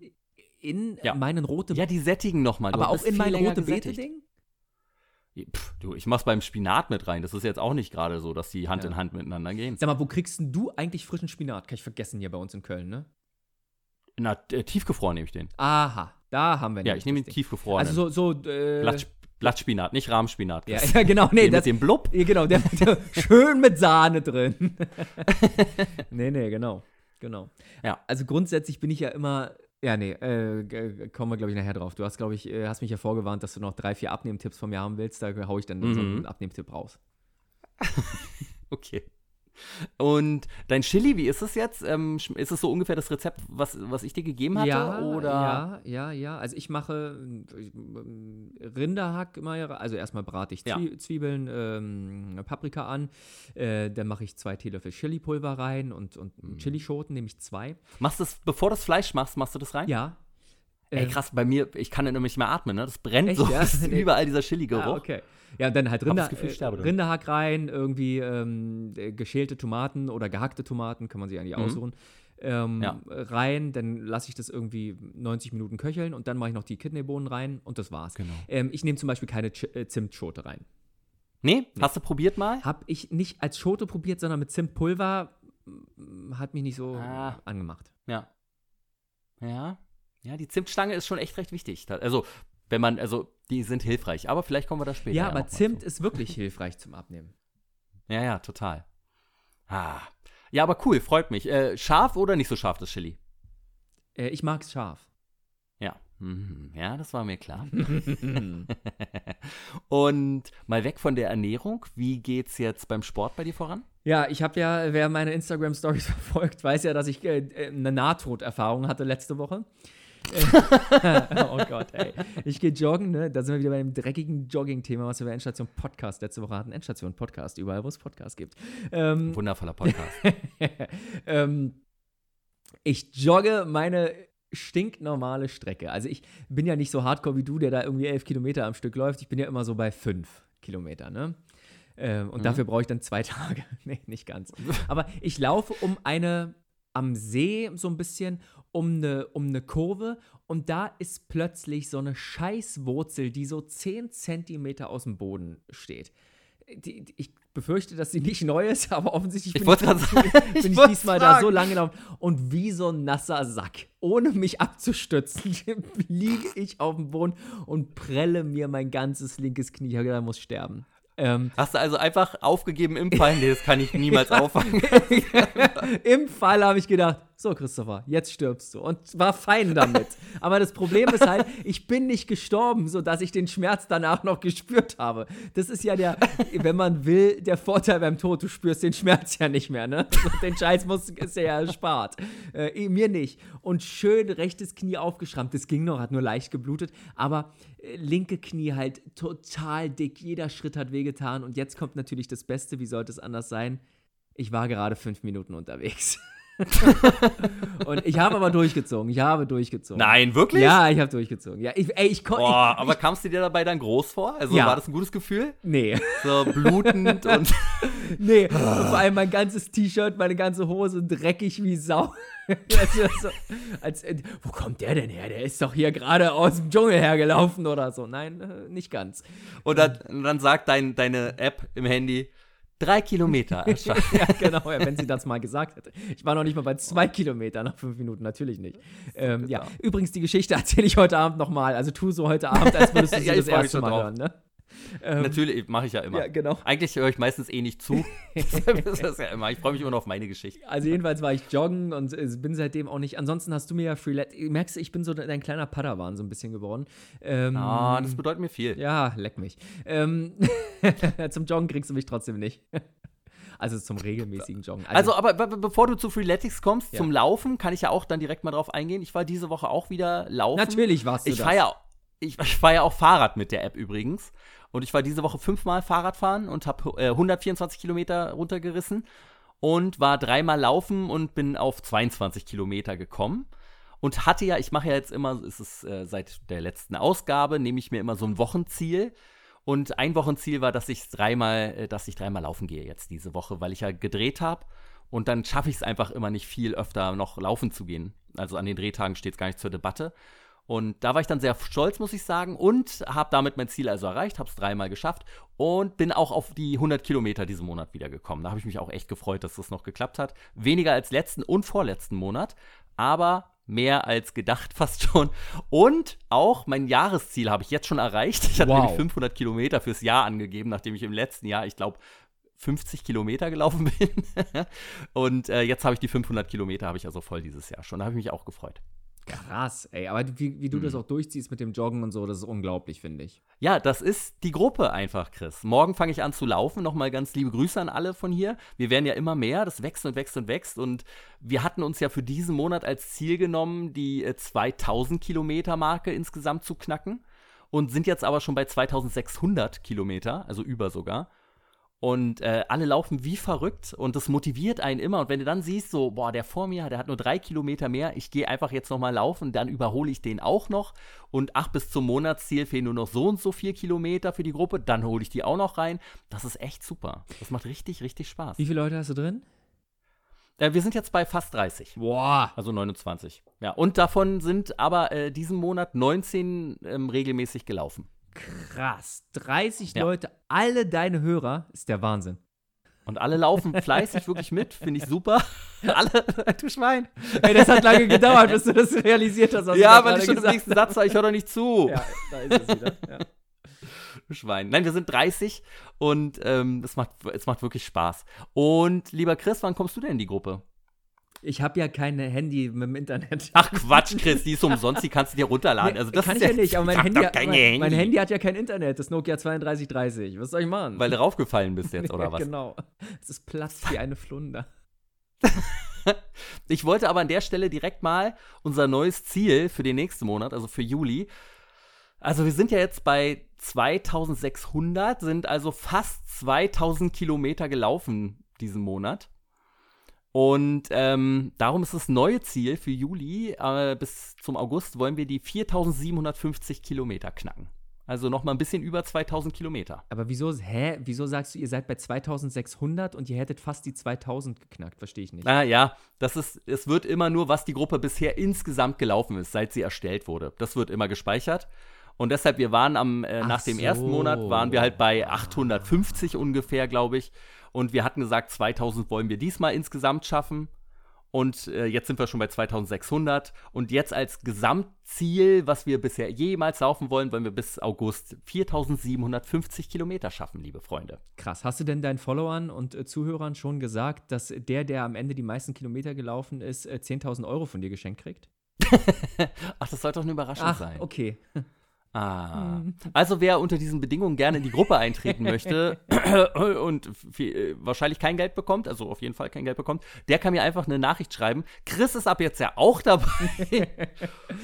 in Ja. meinen rote Ja, die sättigen nochmal. aber auch in mein rote Beete-Ding? Pff, du, ich mach's beim Spinat mit rein. Das ist jetzt auch nicht gerade so, dass die Hand Ja. in Hand miteinander gehen. Sag mal, wo kriegst denn du eigentlich frischen Spinat? Kann ich vergessen hier bei uns in Köln, ne? Na, äh, tiefgefroren nehme ich den. Aha, da haben wir Ja, ich nehme den tiefgefrorenen. Also so, so äh, Blatt, Blattspinat, nicht Rahmspinat. ja, ja, genau, nee, das, mit dem Blub. ja, genau, der, der schön mit Sahne drin. nee, nee, genau, genau. Ja. Also grundsätzlich bin ich ja immer, ja, nee, äh, kommen wir, glaube ich, nachher drauf. Du hast, glaube ich, äh, hast mich ja vorgewarnt, dass du noch drei, vier Abnehmtipps von mir haben willst. Da hau ich dann so einen Mhm. Abnehmtipp raus. Okay. Und dein Chili, wie ist es jetzt? Ähm, ist es so ungefähr das Rezept, was, was ich dir gegeben hatte? ja, oder? ja, ja, ja. Also ich mache ähm, Rinderhack immer, also erstmal brate ich Ja. Zwie Zwiebeln, ähm, Paprika an, äh, dann mache ich zwei Teelöffel Chilipulver rein und, und Mhm. Chilischoten nehme ich zwei. Machst du das, bevor du das Fleisch machst, machst du das rein? Ja, Ey, Ähm, krass, bei mir, ich kann dann nämlich nicht mehr atmen, ne? Das brennt Echt, so. ja? Das ist Nee. überall dieser Chili-Geruch. Ah, okay. Ja, und dann halt Hab Rinder, Gefühl, äh. Rinderhack rein, irgendwie ähm, äh, geschälte Tomaten oder gehackte Tomaten, kann man sich eigentlich Mhm. aussuchen. Ähm, Ja. Rein, dann lasse ich das irgendwie 90 Minuten köcheln und dann mache ich noch die Kidneybohnen rein und das war's. Genau. Ähm, ich nehme zum Beispiel keine Ch äh, Zimtschote rein. Nee? Hast du probiert mal? Habe ich nicht als Schote probiert, sondern mit Zimtpulver. m, Hat mich nicht so Ah. angemacht. Ja. Ja. Ja, die Zimtstange ist schon echt recht wichtig. Also, wenn man, also, die sind hilfreich. Aber vielleicht kommen wir da später. Ja, noch aber Zimt ist wirklich hilfreich zum Abnehmen. Ja, ja, total. Ah. Ja, aber cool, freut mich. Äh, scharf oder nicht so scharf, das Chili? Äh, ich mag's scharf. Ja. Mhm. Ja, das war mir klar. Und mal weg von der Ernährung. Wie geht's jetzt beim Sport bei dir voran? Ja, ich habe ja, wer meine Instagram-Stories verfolgt, weiß ja, dass ich äh, äh, eine Nahtoderfahrung hatte letzte Woche. Oh Gott, ey. Ich gehe joggen, ne? Da sind wir wieder bei dem dreckigen Jogging-Thema, was wir bei Endstation Podcast letzte Woche hatten. Endstation Podcast, überall, wo es Podcasts gibt. Ähm, Wundervoller Podcast. ähm, ich jogge meine stinknormale Strecke. Also ich bin ja nicht so hardcore wie du, der da irgendwie elf Kilometer am Stück läuft. Ich bin ja immer so bei fünf Kilometer, ne? Ähm, und Mhm. dafür brauche ich dann zwei Tage. nee, nicht ganz. Aber ich laufe um eine am See so ein bisschen um eine, um eine Kurve und da ist plötzlich so eine Scheißwurzel, die so 10 Zentimeter aus dem Boden steht. Die, die, ich befürchte, dass sie nicht neu ist, aber offensichtlich Ich bin gerade sagen, bin ich wollte diesmal da fragen. so lange gelaufen und wie so ein nasser Sack, ohne mich abzustützen, liege ich auf dem Boden und prelle mir mein ganzes linkes Knie. Ich habe gedacht, ich muss sterben. Ähm, Hast du also einfach aufgegeben im Fallen? Nee, das kann ich niemals auffangen. Im Fall habe ich gedacht, so Christopher, jetzt stirbst du und war fein damit. Aber das Problem ist halt, ich bin nicht gestorben, sodass ich den Schmerz danach noch gespürt habe. Das ist ja der, wenn man will, der Vorteil beim Tod. Du spürst den Schmerz ja nicht mehr, ne? Den Scheiß muss, ist ja erspart. Äh, mir nicht. Und schön rechtes Knie aufgeschrammt. Das ging noch, hat nur leicht geblutet. Aber äh, linke Knie halt total dick. Jeder Schritt hat wehgetan. Und jetzt kommt natürlich das Beste. Wie sollte es anders sein? Ich war gerade fünf Minuten unterwegs. und ich habe aber durchgezogen. Ich habe durchgezogen. Nein, wirklich? Ja, ich habe durchgezogen. Ja, ich, ey, ich konnte. Boah, aber kamst du dir dabei dann groß vor? Also Ja. war das ein gutes Gefühl? Nee. So blutend und. Nee. Und vor allem mein ganzes T-Shirt, meine ganze Hose dreckig wie Sau. Also, so, als, äh, wo kommt der denn her? Der ist doch hier gerade aus dem Dschungel hergelaufen oder so. Nein, äh, nicht ganz. Und dann, und dann sagt dein, deine App im Handy, drei Kilometer. Ja, genau, ja, wenn sie das mal gesagt hätte. Ich war noch nicht mal bei zwei Kilometern nach fünf Minuten, natürlich nicht. Ähm, ja, übrigens, die Geschichte erzähle ich heute Abend nochmal. Also tu so heute Abend, als würdest du sie Ja, das erste Mal drauf. hören, ne? Ähm, Natürlich, mache ich ja immer. Ja, genau. Eigentlich höre ich meistens eh nicht zu. das ist ja immer. Ich freue mich immer noch auf meine Geschichte. Also jedenfalls war ich joggen und äh, bin seitdem auch nicht. Ansonsten hast du mir ja Freelance. Merkst du, ich bin so dein kleiner Padawan so ein bisschen geworden. Ähm, Ah, das bedeutet mir viel. ja, leck mich. Ähm, zum Joggen kriegst du mich trotzdem nicht. Also zum regelmäßigen Joggen. Also, aber be- be- bevor du zu Freeletics kommst, Ja. zum Laufen, kann ich ja auch dann direkt mal drauf eingehen. Ich war diese Woche auch wieder laufen. natürlich warst du Ich das. fahre ja, ich, ich fahr ja auch Fahrrad mit der App übrigens. Und ich war diese Woche fünfmal Fahrradfahren und habe äh, 124 Kilometer runtergerissen und war dreimal laufen und bin auf 22 Kilometer gekommen. Und hatte ja, ich mache ja jetzt immer, es ist äh, seit der letzten Ausgabe, nehme ich mir immer so ein Wochenziel. Und ein Wochenziel war, dass ich dreimal, äh, dass ich dreimal laufen gehe jetzt diese Woche, weil ich ja gedreht habe. Und dann schaffe ich es einfach immer nicht viel öfter noch laufen zu gehen. Also an den Drehtagen steht es gar nicht zur Debatte. Und da war ich dann sehr stolz, muss ich sagen, und habe damit mein Ziel also erreicht, habe es dreimal geschafft und bin auch auf die 100 Kilometer diesen Monat wiedergekommen. Da habe ich mich auch echt gefreut, dass das noch geklappt hat. Weniger als letzten und vorletzten Monat, aber mehr als gedacht fast schon. Und auch mein Jahresziel habe ich jetzt schon erreicht. Ich hatte Wow. nämlich 500 Kilometer fürs Jahr angegeben, nachdem ich im letzten Jahr, ich glaube, 50 Kilometer gelaufen bin. und äh, jetzt habe ich die 500 Kilometer, habe ich also voll dieses Jahr schon. Da habe ich mich auch gefreut. Krass, ey. Aber wie, wie du Hm. das auch durchziehst mit dem Joggen und so, das ist unglaublich, finde ich. Ja, das ist die Gruppe einfach, Chris. Morgen fange ich an zu laufen. Nochmal ganz liebe Grüße an alle von hier. Wir werden ja immer mehr. Das wächst und wächst und wächst. Und wir hatten uns ja für diesen Monat als Ziel genommen, die äh, 2000 Kilometer Marke insgesamt zu knacken. Und sind jetzt aber schon bei 2600 Kilometer, also über sogar. Und äh, alle laufen wie verrückt und das motiviert einen immer. Und wenn du dann siehst, so, boah, der vor mir, der hat nur drei Kilometer mehr, ich gehe einfach jetzt nochmal laufen, dann überhole ich den auch noch. Und ach, bis zum Monatsziel fehlen nur noch so und so vier Kilometer für die Gruppe, dann hole ich die auch noch rein. Das ist echt super. Das macht richtig, richtig Spaß. Wie viele Leute hast du drin? Äh, wir sind jetzt bei fast 30. Boah. Also 29. Ja, und davon sind aber äh, diesen Monat 19 ähm, regelmäßig gelaufen. Krass. 30 Ja. Leute, alle deine Hörer, ist der Wahnsinn. Und alle laufen fleißig wirklich mit, finde ich super. alle, du Schwein. Ey, das hat lange gedauert, bis du das realisiert hast. Ja, weil ich schon im gesagt nächsten Satz war, ich höre doch nicht zu. Ja, da ist es wieder. Ja. Du Schwein. Nein, wir sind 30 und ähm, es, macht, es macht wirklich Spaß. Und lieber Chris, wann kommst du denn in die Gruppe? Ich habe ja kein Handy mit dem Internet. Ach Quatsch, Chris, die ist umsonst, die kannst du dir runterladen. Also das kann ist ich ja nicht, aber mein Handy, kein mein, mein Handy hat ja kein Internet, das Nokia 3230. Was soll ich machen? Weil du raufgefallen bist jetzt, oder was? genau. Es ist Platz wie eine Flunder. Ich wollte aber an der Stelle direkt mal unser neues Ziel für den nächsten Monat, also für Juli. Also wir sind ja jetzt bei 2600, sind also fast 2000 Kilometer gelaufen diesen Monat. Und ähm, darum ist das neue Ziel für Juli äh, bis zum August wollen wir die 4750 Kilometer knacken. Also noch mal ein bisschen über 2000 Kilometer. Aber wieso, hä? Wieso sagst du, ihr seid bei 2600 und ihr hättet fast die 2000 geknackt? Verstehe ich nicht. Ah ja, das ist, es wird immer nur, was die Gruppe bisher insgesamt gelaufen ist, seit sie erstellt wurde. Das wird immer gespeichert. Und deshalb, wir waren am, äh, Ach nach dem so. ersten Monat, waren wir halt bei 850 ungefähr, glaube ich. Und wir hatten gesagt, 2000 wollen wir diesmal insgesamt schaffen. Und äh, jetzt sind wir schon bei 2600. Und jetzt als Gesamtziel, was wir bisher jemals laufen wollen, wollen wir bis August 4750 Kilometer schaffen, liebe Freunde. Krass. Hast du denn deinen Followern und äh, Zuhörern schon gesagt, dass der, der am Ende die meisten Kilometer gelaufen ist, äh, 10.000 Euro von dir geschenkt kriegt? Ach, das sollte doch eine Überraschung Ach, sein. okay. Ah. Also wer unter diesen Bedingungen gerne in die Gruppe eintreten möchte und viel, äh, wahrscheinlich kein Geld bekommt, also auf jeden Fall kein Geld bekommt, der kann mir einfach eine Nachricht schreiben. Chris ist ab jetzt ja auch dabei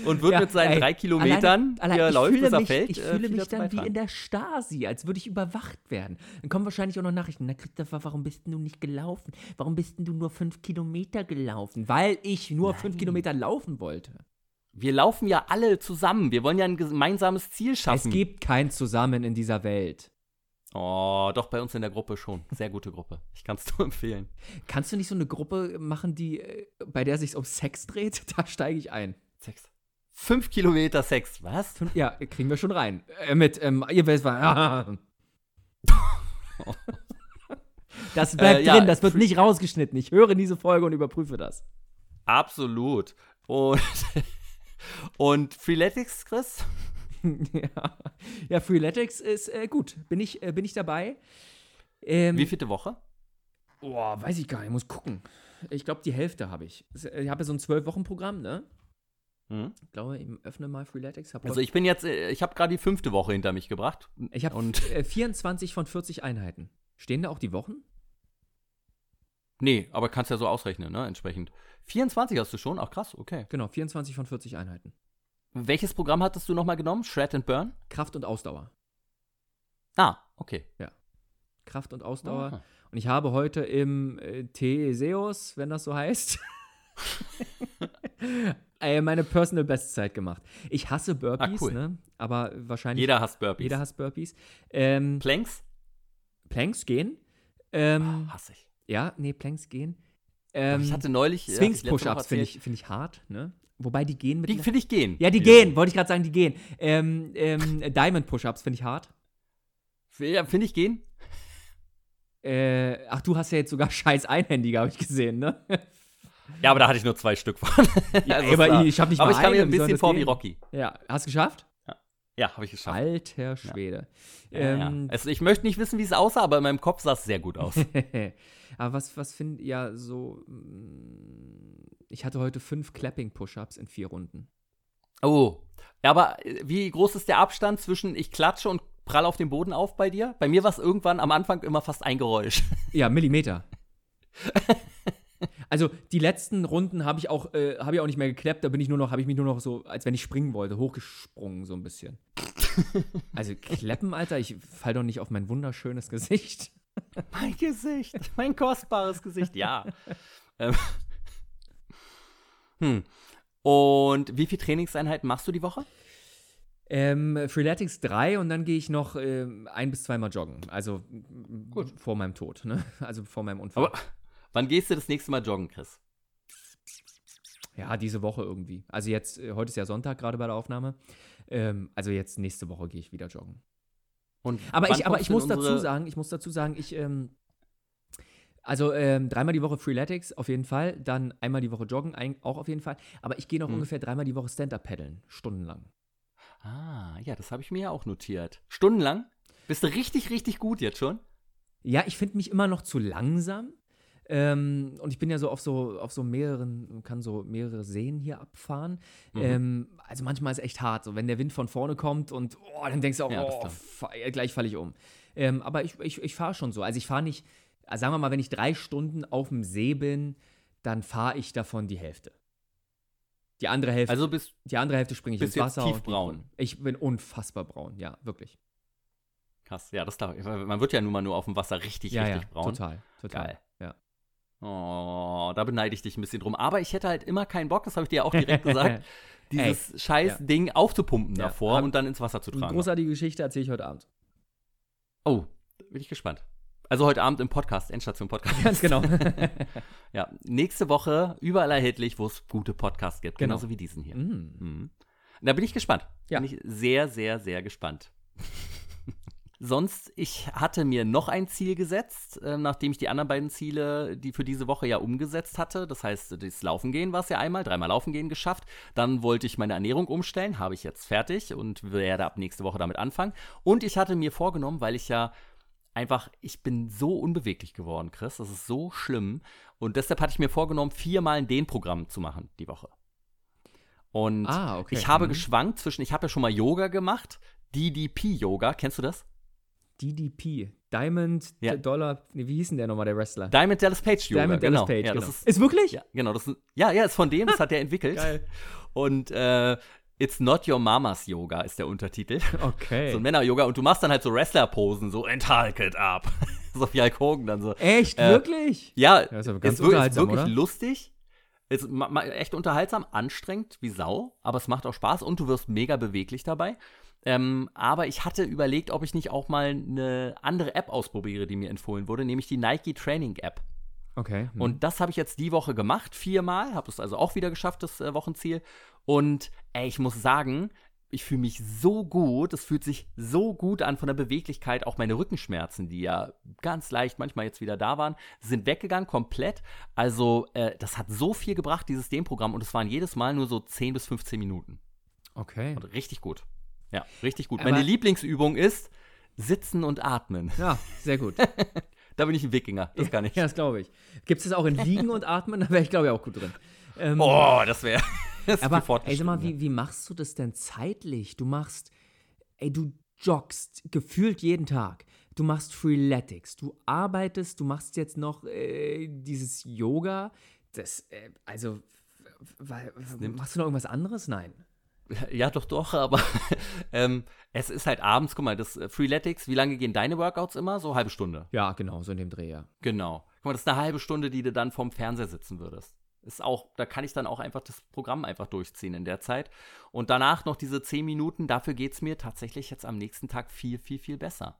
und wird Ja, mit seinen ey, drei Kilometern, allein, allein, läuft, ich fühle bis er mich, fällt, Ich äh, fühle viel mich dann wie in der Stasi, als würde ich überwacht werden. Dann kommen wahrscheinlich auch noch Nachrichten. Na, Christopher, warum bist denn du nicht gelaufen? Warum bist denn du nur fünf Kilometer gelaufen? Weil ich nur fünf Kilometer laufen wollte. Wir laufen ja alle zusammen. Wir wollen ja ein gemeinsames Ziel Es schaffen. gibt kein Zusammen in dieser Welt. oh, doch bei uns in der Gruppe schon. Sehr gute Gruppe. Ich kann es nur empfehlen. Kannst du nicht so eine Gruppe machen, die, äh, bei der sich um Sex dreht? Da steige ich ein. Sechs. Fünf Kilometer Sex, was? Ja, kriegen wir schon rein. Äh, mit, ähm, ihr wisst was. Das bleibt Äh, ja, drin, das wird nicht rausgeschnitten. Ich höre diese Folge und überprüfe das. Absolut. Und, und Freeletics, Chris? ja. ja, Freeletics ist äh, gut. Bin ich, äh, bin ich dabei. Ähm, Wie vielte Woche? Boah, weiß ich gar nicht, muss gucken. Ich glaube, die Hälfte habe ich. Ich habe ja so ein Zwölf-Wochen-Programm, ne? Mhm. Ich glaube, ich öffne mal Freeletics. Also ich bin jetzt, äh, ich habe gerade die fünfte Woche hinter mich gebracht. ich habe und äh, 24 von 40 Einheiten. Stehen da auch die Wochen? nee, aber kannst ja so ausrechnen, ne, entsprechend. 24 hast du schon? Ach krass, okay. Genau, 24 von 40 Einheiten. Welches Programm hattest du nochmal genommen? Shred and Burn? Kraft und Ausdauer. Ah, okay. Kraft und Ausdauer. Aha. Und ich habe heute im äh, Theseus, wenn das so heißt, äh, meine Personal Bestzeit gemacht. Ich hasse Burpees, Ah, cool. ne? Aber wahrscheinlich Jeder hasst Burpees. jeder hasst Burpees. Ähm, Planks? Planks gehen. Ähm, Oh, hasse ich. ja, nee, Planks gehen. Ähm, ich hatte neulich. äh, Sphinx Push-Ups finde ich, find ich hart, ne? Wobei die gehen mit. Die finde ich gehen. ja, die gehen, wollte ich gerade sagen, die gehen. Ähm, ähm, Diamond Push-Ups finde ich hart. Ja, finde ich gehen. Äh, ach, du hast ja jetzt sogar scheiß Einhändige, habe ich gesehen, ne? Ja, aber da hatte ich nur zwei Stück von. Ja, Also aber klar. ich habe nicht aber mal ich kam mir ein bisschen vor wie? Rocky. Ja, hast du geschafft? Ja, habe ich geschafft. Alter Schwede. Ja, ja. Ähm, Also ich möchte nicht wissen, wie es aussah, aber in meinem Kopf sah es sehr gut aus. aber was, was finde ja so. mm, Ich hatte heute fünf Clapping-Push-Ups in vier Runden. Oh. Ja, aber äh, wie groß ist der Abstand zwischen ich klatsche und prall auf dem Boden auf bei dir? Bei mir war es irgendwann am Anfang immer fast ein Geräusch. Ja, Millimeter. also die letzten Runden habe ich auch äh, habe ich auch nicht mehr geklappt, da bin ich nur noch habe ich mich nur noch so als wenn ich springen wollte, hochgesprungen so ein bisschen. also klappen, Alter, ich fall doch nicht auf mein wunderschönes Gesicht. mein Gesicht, mein kostbares Gesicht, ja. ähm. hm. Und wie viele Trainingseinheiten machst du die Woche? Ähm, Freeletics 3 und dann gehe ich noch ähm, ein bis zweimal joggen. Also Gut. vor meinem Tod, ne? Also vor meinem Unfall. Aber wann gehst du das nächste Mal joggen, Chris? Ja, diese Woche irgendwie. Also jetzt, äh, heute ist ja Sonntag gerade bei der Aufnahme. Ähm, also jetzt nächste Woche gehe ich wieder joggen. Und aber ich, aber ich muss dazu sagen, ich muss dazu sagen, ich, ähm, also ähm, dreimal die Woche Freeletics auf jeden Fall, dann einmal die Woche Joggen ein, auch auf jeden Fall. Aber ich gehe noch hm. ungefähr dreimal die Woche Stand-up paddeln, stundenlang. Ah, ja, das habe ich mir ja auch notiert. Stundenlang? Bist du richtig, richtig gut jetzt schon? Ja, ich finde mich immer noch zu langsam. Ähm, und ich bin ja so auf so auf so mehreren, kann so mehrere Seen hier abfahren. Mhm. Ähm, also manchmal ist es echt hart, so wenn der Wind von vorne kommt und oh, dann denkst du auch, ja, oh, gleich falle ich um. Ähm, aber ich, ich, ich fahre schon so. Also ich fahre nicht, also sagen wir mal, wenn ich drei Stunden auf dem See bin, dann fahre ich davon die Hälfte. Die andere Hälfte. Also bist, die andere Hälfte springe ich ins Wasser. Tiefbraun. Ich bin unfassbar braun, ja, wirklich. Krass, ja, das darf, man wird ja nun mal nur auf dem Wasser richtig, ja, richtig ja, braun. Total, total. Geil. Oh, da beneide ich dich ein bisschen drum. Aber ich hätte halt immer keinen Bock, das habe ich dir auch direkt gesagt, dieses Ey, scheiß ja. Ding aufzupumpen ja. davor und dann ins Wasser zu tragen. Eine großartige Geschichte erzähle ich heute Abend. Oh, bin ich gespannt. Also heute Abend im Podcast, Endstation Podcast. Ganz genau. ja, nächste Woche überall erhältlich, wo es gute Podcasts gibt, genau. genauso wie diesen hier. Mm. Mhm. Da bin ich gespannt. Ja. Bin ich sehr, sehr, sehr gespannt. Sonst, ich hatte mir noch ein Ziel gesetzt, äh, nachdem ich die anderen beiden Ziele, die für diese Woche ja umgesetzt hatte. Das heißt, das Laufen gehen war es ja einmal, dreimal Laufen gehen geschafft. Dann wollte ich meine Ernährung umstellen, habe ich jetzt fertig und werde ab nächste Woche damit anfangen. Und ich hatte mir vorgenommen, weil ich ja einfach, ich bin so unbeweglich geworden, Chris. Das ist so schlimm. Und deshalb hatte ich mir vorgenommen, viermal ein Dehnprogramm zu machen die Woche. Und ah, okay. ich habe mhm. geschwankt zwischen, ich habe ja schon mal Yoga gemacht, DDP-Yoga, kennst du das? DDP. Diamond ja. Dollar, nee, wie hieß denn der nochmal, der Wrestler? Diamond Dallas Page Yoga. Diamond genau. Dallas Page, ja, genau. Ist, ist, wirklich? Ja, genau. Das ist, ja, ja, ist von dem, das hat er entwickelt. Geil. Und äh, It's Not Your Mama's Yoga ist der Untertitel. Okay. So ein Männer-Yoga. Und du machst dann halt so Wrestler-Posen, so enthalket ab. so wie Hulk Hogan dann so. Echt? Äh, wirklich? Ja, ja ist, ist, ist wirklich oder? lustig. Ist echt unterhaltsam, anstrengend wie Sau, aber es macht auch Spaß und du wirst mega beweglich dabei. Ähm, aber ich hatte überlegt, ob ich nicht auch mal eine andere App ausprobiere, die mir empfohlen wurde, nämlich die Nike Training App. Okay. Hm. Und das habe ich jetzt die Woche gemacht, viermal, habe es also auch wieder geschafft, das äh, Wochenziel. Und ey, ich muss sagen, ich fühle mich so gut, es fühlt sich so gut an von der Beweglichkeit. Auch meine Rückenschmerzen, die ja ganz leicht manchmal jetzt wieder da waren, sind weggegangen komplett. Also, äh, das hat so viel gebracht, dieses Dehnprogramm. Und es waren jedes Mal nur so 10 bis 15 Minuten. Okay. Und richtig gut. Ja, richtig gut. Aber Meine Lieblingsübung ist Sitzen und Atmen. Ja, sehr gut. da bin ich ein Wikinger, das kann ich. Ja, das glaube ich. Gibt es das auch in Liegen und Atmen? Da wäre ich, glaube ich, auch gut drin. Ähm, oh, das wäre. aber, ey, sag mal, wie, wie machst du das denn zeitlich? Du machst, ey, du joggst gefühlt jeden Tag. Du machst Freeletics, du arbeitest, du machst jetzt noch äh, dieses Yoga. Das, äh, also, machst du noch irgendwas anderes? Nein. Ja, doch, doch, aber ähm, es ist halt abends, guck mal, das äh, Freeletics, wie lange gehen deine Workouts immer? So eine halbe Stunde. Ja, genau, so in dem Dreh, ja. Genau. Guck mal, das ist eine halbe Stunde, die du dann vorm Fernseher sitzen würdest. Ist auch, da kann ich dann auch einfach das Programm einfach durchziehen in der Zeit. Und danach noch diese zehn Minuten, dafür geht es mir tatsächlich jetzt am nächsten Tag viel, viel, viel besser.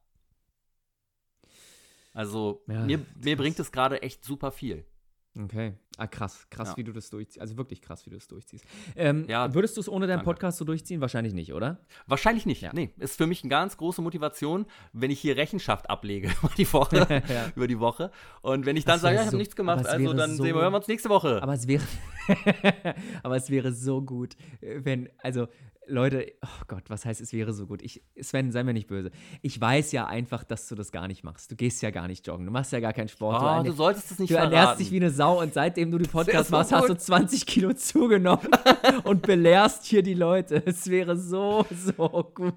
Also, ja, mir, mir bringt es gerade echt super viel. Okay. Ah, krass. Krass, ja. wie du das durchziehst. Also wirklich krass, wie du das durchziehst. Ähm, ja, würdest du es ohne deinen danke. Podcast so durchziehen? Wahrscheinlich nicht, oder? Wahrscheinlich nicht. Ja. Nee, ist für mich eine ganz große Motivation, wenn ich hier Rechenschaft ablege über die Woche. ja. über die Woche. Und wenn ich dann sage, ja, ich habe nichts gemacht, also dann so, sehen wir, hören wir uns nächste Woche. Aber es wäre, aber es wäre so gut, wenn, also Leute, oh Gott, was heißt, es wäre so gut? Ich, Sven, sei mir nicht böse. Ich weiß ja einfach, dass du das gar nicht machst. Du gehst ja gar nicht joggen. Du machst ja gar keinen Sport. Oh, du, du solltest es nicht Du verraten. ernährst dich wie eine Sau und seitdem du die Podcast machst, so hast du 20 Kilo zugenommen und belehrst hier die Leute. Es wäre so, so gut.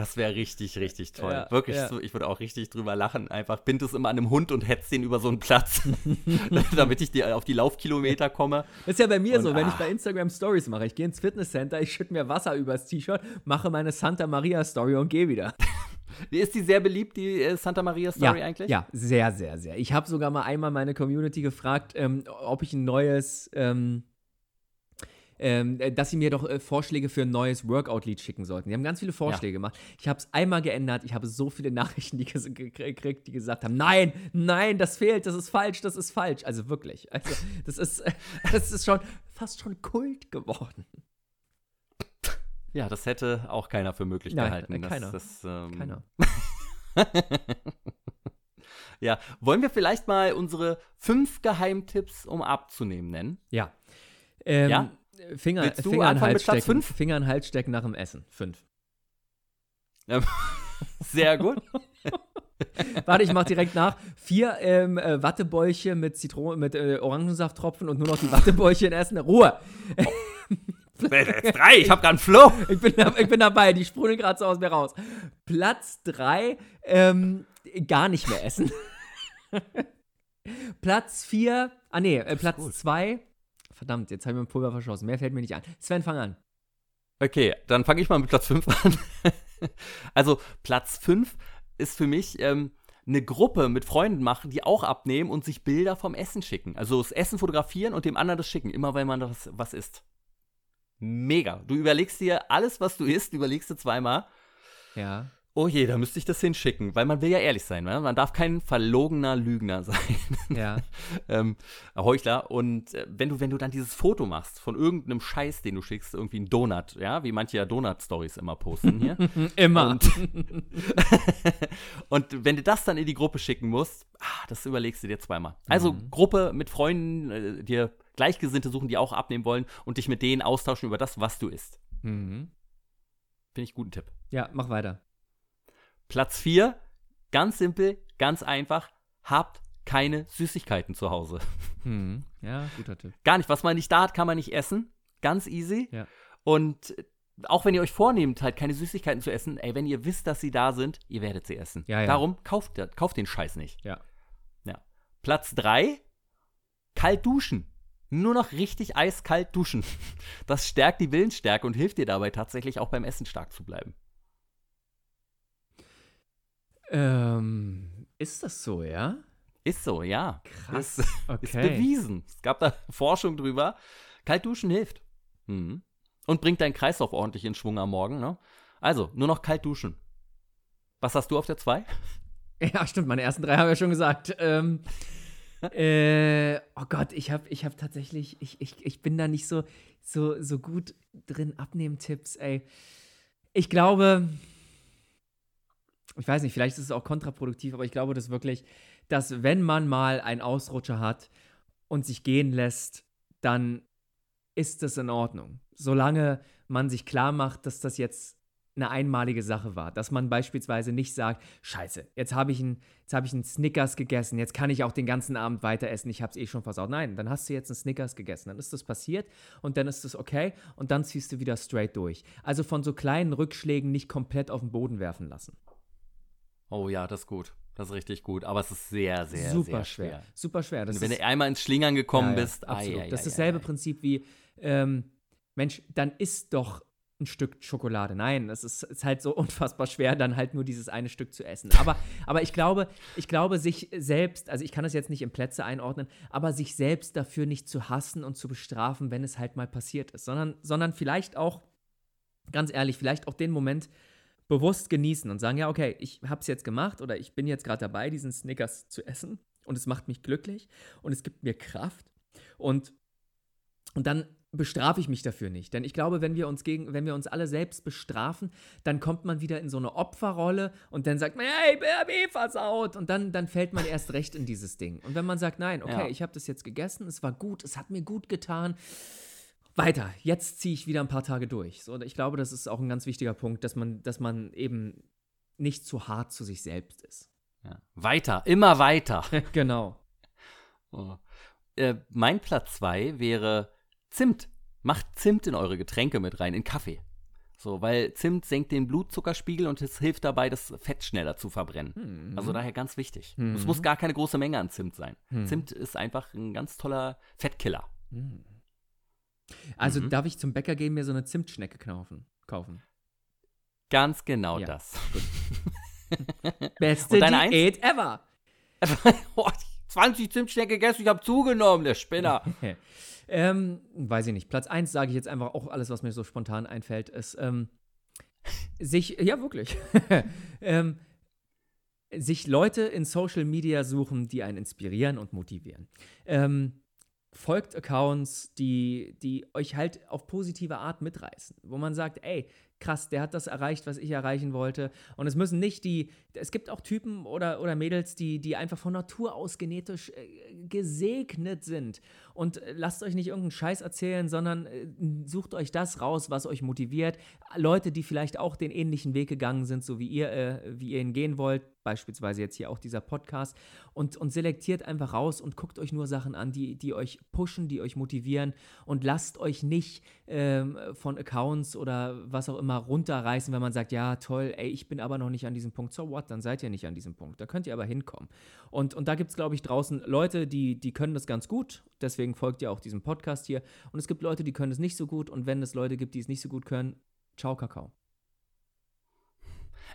Das wäre richtig, richtig toll. Ja, Wirklich, ja. So, ich würde auch richtig drüber lachen. Einfach bind es immer an einem Hund und hetz den über so einen Platz, damit ich die, auf die Laufkilometer komme. Das ist ja bei mir und, so, wenn ach. ich bei Instagram Stories mache. Ich gehe ins Fitnesscenter, ich schütte mir Wasser übers T-Shirt, mache meine Santa Maria Story und gehe wieder. Ist die sehr beliebt, die äh, Santa Maria Story ja, eigentlich? Ja, sehr, sehr, sehr. Ich habe sogar mal einmal meine Community gefragt, ähm, ob ich ein neues, ähm, ähm, dass sie mir doch äh, Vorschläge für ein neues Workout-Lied schicken sollten. Die haben ganz viele Vorschläge ja. gemacht. Ich habe es einmal geändert. Ich habe so viele Nachrichten die gekriegt, die gesagt haben: Nein, nein, das fehlt, das ist falsch, das ist falsch. Also wirklich. Also, das ist, das ist schon fast schon Kult geworden. Ja, das hätte auch keiner für möglich Nein, gehalten. Äh, keiner. Das, ähm keiner. ja, wollen wir vielleicht mal unsere fünf Geheimtipps, um abzunehmen, nennen? Ja. Ähm, ja? Finger, Willst du Finger an Hals stecken. Fünf? Finger an Hals stecken nach dem Essen. Fünf. Ja, sehr gut. Warte, ich mach direkt nach. Vier ähm, äh, Wattebäuche mit Zitronen, mit äh, Orangensafttropfen und nur noch die Wattebäuche in essen. Ruhe! Platz 3, ich habe gerade einen Flow. Ich bin, ich bin dabei, die sprudeln gerade so aus mir raus. Platz 3, ähm, gar nicht mehr essen. Platz 4, ah nee, äh, Platz 2, verdammt, jetzt habe ich mir Pulver verschossen, mehr fällt mir nicht an. Sven, fang an. Okay, dann fange ich mal mit Platz fünf an. also, Platz fünf ist für mich ähm, eine Gruppe mit Freunden machen, die auch abnehmen und sich Bilder vom Essen schicken. Also das Essen fotografieren und dem anderen das schicken, immer wenn man das was isst mega. Du überlegst dir alles, was du isst, überlegst du zweimal. Ja. Oh je, da müsste ich das hinschicken, weil man will ja ehrlich sein, ne? man darf kein verlogener Lügner sein. Ja. ähm, Heuchler. Und äh, wenn du, wenn du dann dieses Foto machst von irgendeinem Scheiß, den du schickst, irgendwie ein Donut, ja, wie manche ja Donut-Stories immer posten hier. immer. Und, und, wenn du das dann in die Gruppe schicken musst, ah, das überlegst du dir zweimal. Also mhm. Gruppe mit Freunden, äh, dir Gleichgesinnte suchen, die auch abnehmen wollen und dich mit denen austauschen über das, was du isst. Mhm. Finde ich guten Tipp. Ja, mach weiter. Platz 4, ganz simpel, ganz einfach, habt keine Süßigkeiten zu Hause. Mhm. Ja, guter Tipp. Gar nicht. Was man nicht da hat, kann man nicht essen. Ganz easy. Ja. Und auch wenn ihr euch vornehmt, halt keine Süßigkeiten zu essen, ey, wenn ihr wisst, dass sie da sind, ihr werdet sie essen. Ja, ja. Darum kauft, kauft den Scheiß nicht. Ja. ja. Platz 3, kalt duschen nur noch richtig eiskalt duschen. Das stärkt die Willensstärke und hilft dir dabei tatsächlich auch beim Essen stark zu bleiben. Ähm, ist das so, ja? Ist so, ja. Krass. Ist, okay. ist bewiesen. Es gab da Forschung drüber. Kalt duschen hilft. Mhm. Und bringt deinen Kreislauf ordentlich in Schwung am Morgen. Ne? Also, nur noch kalt duschen. Was hast du auf der 2? Ja, stimmt. Meine ersten drei haben wir schon gesagt. Ähm, äh, oh Gott, ich habe ich hab tatsächlich, ich, ich, ich bin da nicht so, so, so gut drin, Abnehmtipps, ey. Ich glaube, ich weiß nicht, vielleicht ist es auch kontraproduktiv, aber ich glaube das wirklich, dass wenn man mal einen Ausrutscher hat und sich gehen lässt, dann ist das in Ordnung. Solange man sich klar macht, dass das jetzt eine einmalige Sache war. Dass man beispielsweise nicht sagt, scheiße, jetzt habe ich, hab ich einen Snickers gegessen, jetzt kann ich auch den ganzen Abend weiter essen, ich habe es eh schon versaut. Nein, dann hast du jetzt einen Snickers gegessen, dann ist das passiert und dann ist das okay und dann ziehst du wieder straight durch. Also von so kleinen Rückschlägen nicht komplett auf den Boden werfen lassen. Oh ja, das ist gut. Das ist richtig gut. Aber es ist sehr, sehr, Super sehr schwer. schwer. Super schwer. Das wenn ist, du einmal ins Schlingern gekommen ja, ja, bist, absolut. Ai, ai, das ist dasselbe Prinzip wie, ähm, Mensch, dann isst doch ein Stück Schokolade. Nein, es ist, ist, halt so unfassbar schwer, dann halt nur dieses eine Stück zu essen. Aber, aber ich glaube, ich glaube, sich selbst, also ich kann das jetzt nicht in Plätze einordnen, aber sich selbst dafür nicht zu hassen und zu bestrafen, wenn es halt mal passiert ist, sondern, sondern vielleicht auch, ganz ehrlich, vielleicht auch den Moment bewusst genießen und sagen, ja, okay, ich habe es jetzt gemacht oder ich bin jetzt gerade dabei, diesen Snickers zu essen und es macht mich glücklich und es gibt mir Kraft und und dann bestrafe ich mich dafür nicht. Denn ich glaube, wenn wir uns gegen, wenn wir uns alle selbst bestrafen, dann kommt man wieder in so eine Opferrolle und dann sagt man, hey, ich hab eh versaut. Und dann, dann fällt man erst recht in dieses Ding. Und wenn man sagt, nein, okay, ja. ich habe das jetzt gegessen, es war gut, es hat mir gut getan. Weiter, jetzt ziehe ich wieder ein paar Tage durch. So, ich glaube, das ist auch ein ganz wichtiger Punkt, dass man, dass man eben nicht zu hart zu sich selbst ist. Ja. Weiter, immer weiter. genau. Oh. Äh, mein Platz zwei wäre Zimt. Macht Zimt in eure Getränke mit rein, in Kaffee. So, weil Zimt senkt den Blutzuckerspiegel und es hilft dabei, das Fett schneller zu verbrennen. Mhm. Also daher ganz wichtig. Mhm. Es muss gar keine große Menge an Zimt sein. Mhm. Zimt ist einfach ein ganz toller Fettkiller. Mhm. Also mhm. darf ich zum Bäcker gehen, mir so eine Zimtschnecke kaufen? kaufen? Ganz genau ja. das. Beste Diät ever. 20 Zimtschnecken gegessen, ich habe zugenommen, der Spinner. ähm, weiß ich nicht. Platz 1 sage ich jetzt einfach auch alles, was mir so spontan einfällt, ist ähm, sich, ja wirklich, ähm, sich Leute in Social Media suchen, die einen inspirieren und motivieren. Ähm, folgt Accounts, die, die euch halt auf positive Art mitreißen, wo man sagt, ey, krass, der hat das erreicht, was ich erreichen wollte. Und es müssen nicht die, es gibt auch Typen oder, oder Mädels, die, die einfach von Natur aus genetisch äh, gesegnet sind. Und äh, lasst euch nicht irgendeinen Scheiß erzählen, sondern äh, sucht euch das raus, was euch motiviert. Leute, die vielleicht auch den ähnlichen Weg gegangen sind, so wie ihr, äh, wie ihr ihn gehen wollt, beispielsweise jetzt hier auch dieser Podcast, und, und selektiert einfach raus und guckt euch nur Sachen an, die, die euch pushen, die euch motivieren und lasst euch nicht ähm, von Accounts oder was auch immer runterreißen, wenn man sagt, ja, toll, ey, ich bin aber noch nicht an diesem Punkt. So what? Dann seid ihr nicht an diesem Punkt. Da könnt ihr aber hinkommen. Und, und da gibt es, glaube ich, draußen Leute, die, die können das ganz gut. Deswegen folgt ihr auch diesem Podcast hier. Und es gibt Leute, die können es nicht so gut. Und wenn es Leute gibt, die es nicht so gut können, ciao, Kakao.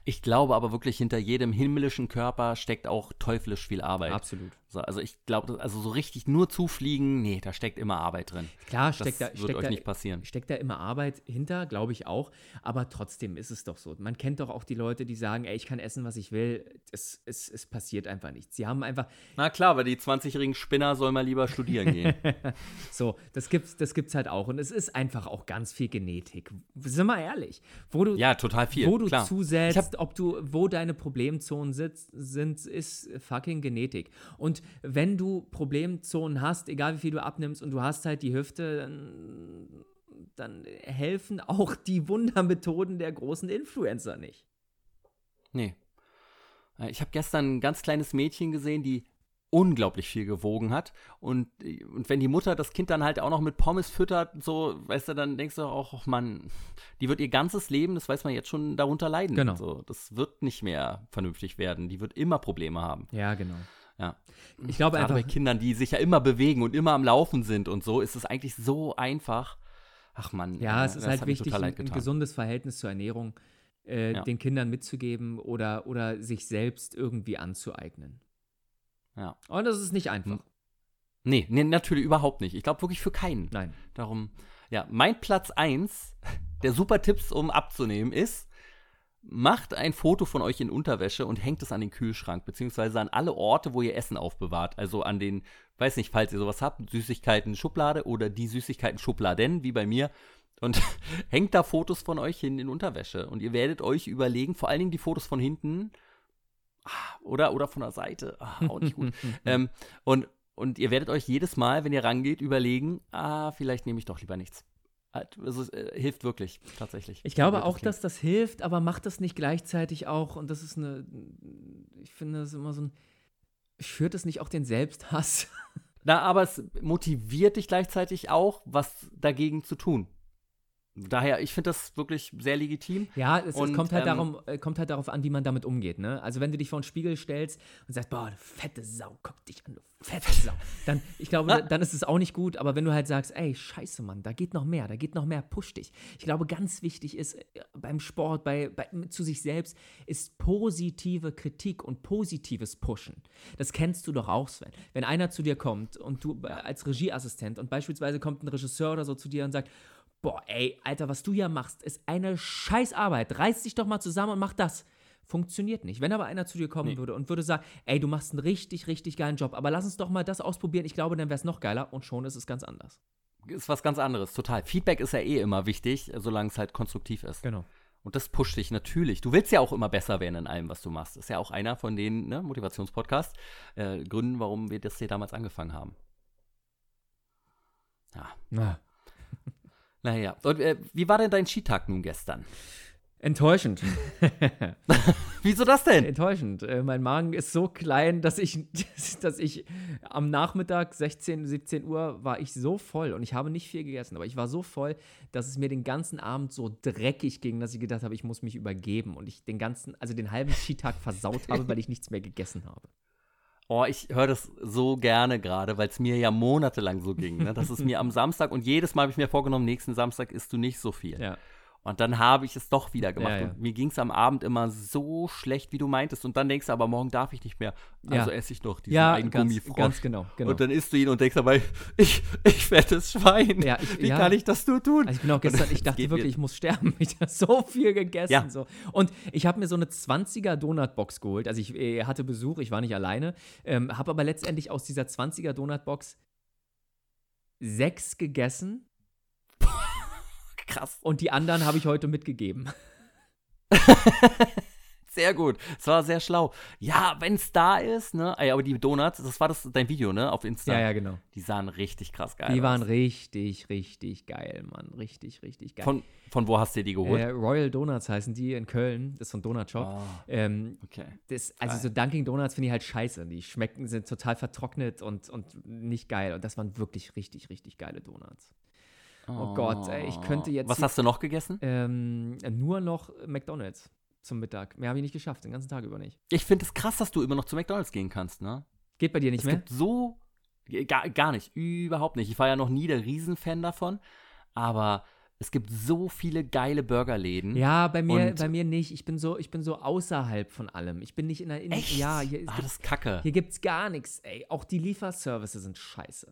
Ich glaube aber wirklich, hinter jedem himmlischen Körper steckt auch teuflisch viel Arbeit. Absolut. So, also ich glaube, also so richtig nur zufliegen, nee, da steckt immer Arbeit drin. Klar, steckt das da, wird steckt euch da, nicht passieren. Steckt da immer Arbeit hinter, glaube ich auch. Aber trotzdem ist es doch so. Man kennt doch auch die Leute, die sagen, ey, ich kann essen, was ich will. Es, es, es passiert einfach nichts. Sie haben einfach. Na klar, aber die 20-jährigen Spinner soll mal lieber studieren gehen. so, das gibt's, das gibt's halt auch. Und es ist einfach auch ganz viel Genetik. Sind wir ehrlich. Wo du, ja, total viel. Wo du klar. zusetzt, ob du, wo deine Problemzonen sitzt, sind, ist fucking Genetik. Und wenn du Problemzonen hast, egal wie viel du abnimmst und du hast halt die Hüfte, dann, dann helfen auch die Wundermethoden der großen Influencer nicht. Nee. Äh, Ich habe gestern ein ganz kleines Mädchen gesehen, die unglaublich viel gewogen hat. Und, und wenn die Mutter das Kind dann halt auch noch mit Pommes füttert, so, weißt du, dann denkst du auch, oh Mann, die wird ihr ganzes Leben, das weiß man jetzt schon, darunter leiden. Genau. So, das wird nicht mehr vernünftig werden. Die wird immer Probleme haben. Ja, genau. Ja. Ich glaube Gerade einfach, bei Kindern, die sich ja immer bewegen und immer am Laufen sind und so, ist es eigentlich so einfach. Ach Mann. ja, äh, es ist halt wichtig, ein, gesundes Verhältnis zur Ernährung äh, Ja. den Kindern mitzugeben oder, oder sich selbst irgendwie anzueignen. Ja. Und das ist nicht einfach. Nee, nee, natürlich überhaupt nicht. Ich glaube wirklich für keinen. Nein. Darum, ja, mein Platz 1 der super Tipps, um abzunehmen, ist, macht ein Foto von euch in Unterwäsche und hängt es an den Kühlschrank, beziehungsweise an alle Orte, wo ihr Essen aufbewahrt. Also an den, weiß nicht, falls ihr sowas habt, Süßigkeiten-Schublade oder die Süßigkeiten-Schubladen, wie bei mir. Und hängt da Fotos von euch hin in Unterwäsche. Und ihr werdet euch überlegen, vor allen Dingen die Fotos von hinten ah, oder, oder von der Seite, ah, auch nicht gut. ähm, und, und ihr werdet euch jedes Mal, wenn ihr rangeht, überlegen, ah, vielleicht nehme ich doch lieber nichts. Also es äh, hilft wirklich, tatsächlich. Ich glaube auch, dass das hilft, aber macht das nicht gleichzeitig auch, und das ist eine, ich finde das ist immer so ein, führt es nicht auch den Selbsthass? Na, aber es motiviert dich gleichzeitig auch, was dagegen zu tun. Daher, ich finde das wirklich sehr legitim. Ja, es, es Und, kommt, halt ähm, darum, äh, kommt halt darauf an, wie man damit umgeht. Ne? Also wenn du dich vor den Spiegel stellst und sagst, boah, du fette Sau, guck dich an, du fette Sau. Dann, ich glaube, dann ist es auch nicht gut. Aber wenn du halt sagst, ey, scheiße, Mann, da geht noch mehr, da geht noch mehr, push dich. Ich glaube, ganz wichtig ist äh, beim Sport, bei, bei, zu sich selbst, ist positive Kritik und positives Pushen. Das kennst du doch auch, Sven. Wenn einer zu dir kommt und du äh, als Regieassistent und beispielsweise kommt ein Regisseur oder so zu dir und sagt, boah, ey, Alter, was du hier machst, ist eine Scheißarbeit. Reiß dich doch mal zusammen und mach das. Funktioniert nicht. Wenn aber einer zu dir kommen Nee. würde und würde sagen, ey, du machst einen richtig, richtig geilen Job, aber lass uns doch mal das ausprobieren, ich glaube, dann wäre es noch geiler und schon ist es ganz anders. Ist was ganz anderes, total. Feedback ist ja eh immer wichtig, solange es halt konstruktiv ist. Genau. Und das pusht dich natürlich. Du willst ja auch immer besser werden in allem, was du machst. Ist ja auch einer von den ne, Motivationspodcasts, äh, Gründen, warum wir das hier damals angefangen haben. Ja. Ja. Naja. Und äh, wie war denn dein Skitag nun gestern? Enttäuschend. Wieso das denn? Enttäuschend. Äh, mein Magen ist so klein, dass ich, dass ich am Nachmittag 16, 17 Uhr war ich so voll und ich habe nicht viel gegessen, aber ich war so voll, dass es mir den ganzen Abend so dreckig ging, dass ich gedacht habe, ich muss mich übergeben und ich den ganzen, also den halben Skitag versaut habe, weil ich nichts mehr gegessen habe. Oh, ich höre das so gerne gerade, weil es mir ja monatelang so ging. Ne? Das ist mir am Samstag und jedes Mal habe ich mir vorgenommen, nächsten Samstag isst du nicht so viel. Ja. Und dann habe ich es doch wieder gemacht. Ja, ja. Und mir ging es am Abend immer so schlecht, wie du meintest. Und dann denkst du, aber morgen darf ich nicht mehr. Also Ja. esse ich noch diesen Ja, einen ganz, Gummifrosch. ganz genau. genau. Und dann isst du ihn und denkst dabei, ich, ich fettes Schwein. Ja, ich- wie kann ich das nur tun? Also ich bin auch gestern, ich dachte wirklich, mir- ich muss sterben. Ich habe so viel gegessen. So. Und ich habe mir so eine 20er Donutbox geholt. Also ich äh, hatte Besuch, ich war nicht alleine. Ähm, habe aber letztendlich aus dieser 20er Donutbox sechs gegessen Krass. und die anderen habe ich heute mitgegeben. Sehr gut. Es war sehr schlau. Ja, wenn es da ist, ne? Ey, aber die Donuts, das war das dein Video, ne? Auf Insta. Ja, ja, genau. Die sahen richtig krass geil Die waren aus. richtig, richtig geil, Mann. Richtig, richtig geil. Von, von wo hast du dir die geholt? äh, Royal Donuts heißen die in Köln. Das ist so ein Donutshop. Ah, Ähm, okay. Das, also so Dunkin' Donuts finde ich halt scheiße. Die schmecken, sind total vertrocknet und, und nicht geil. Und das waren wirklich richtig, richtig geile Donuts. Oh Gott, ey, ich könnte jetzt Was hier- hast du noch gegessen? Ähm, nur noch McDonalds zum Mittag. Mehr habe ich nicht geschafft, den ganzen Tag über nicht. Ich finde es krass, dass du immer noch zu McDonalds gehen kannst, ne? Geht bei dir nicht es mehr? gibt so. Gar, gar nicht, überhaupt nicht. Ich war ja noch nie der Riesenfan davon, aber es gibt so viele geile Burgerläden. Ja, bei mir, bei mir nicht. Ich bin so, ich bin so außerhalb von allem. Ich bin nicht in der in, Echt? Ja, hier, es ah, das ist kacke. hier gibt's gar nichts, ey. Auch die Lieferservices sind scheiße.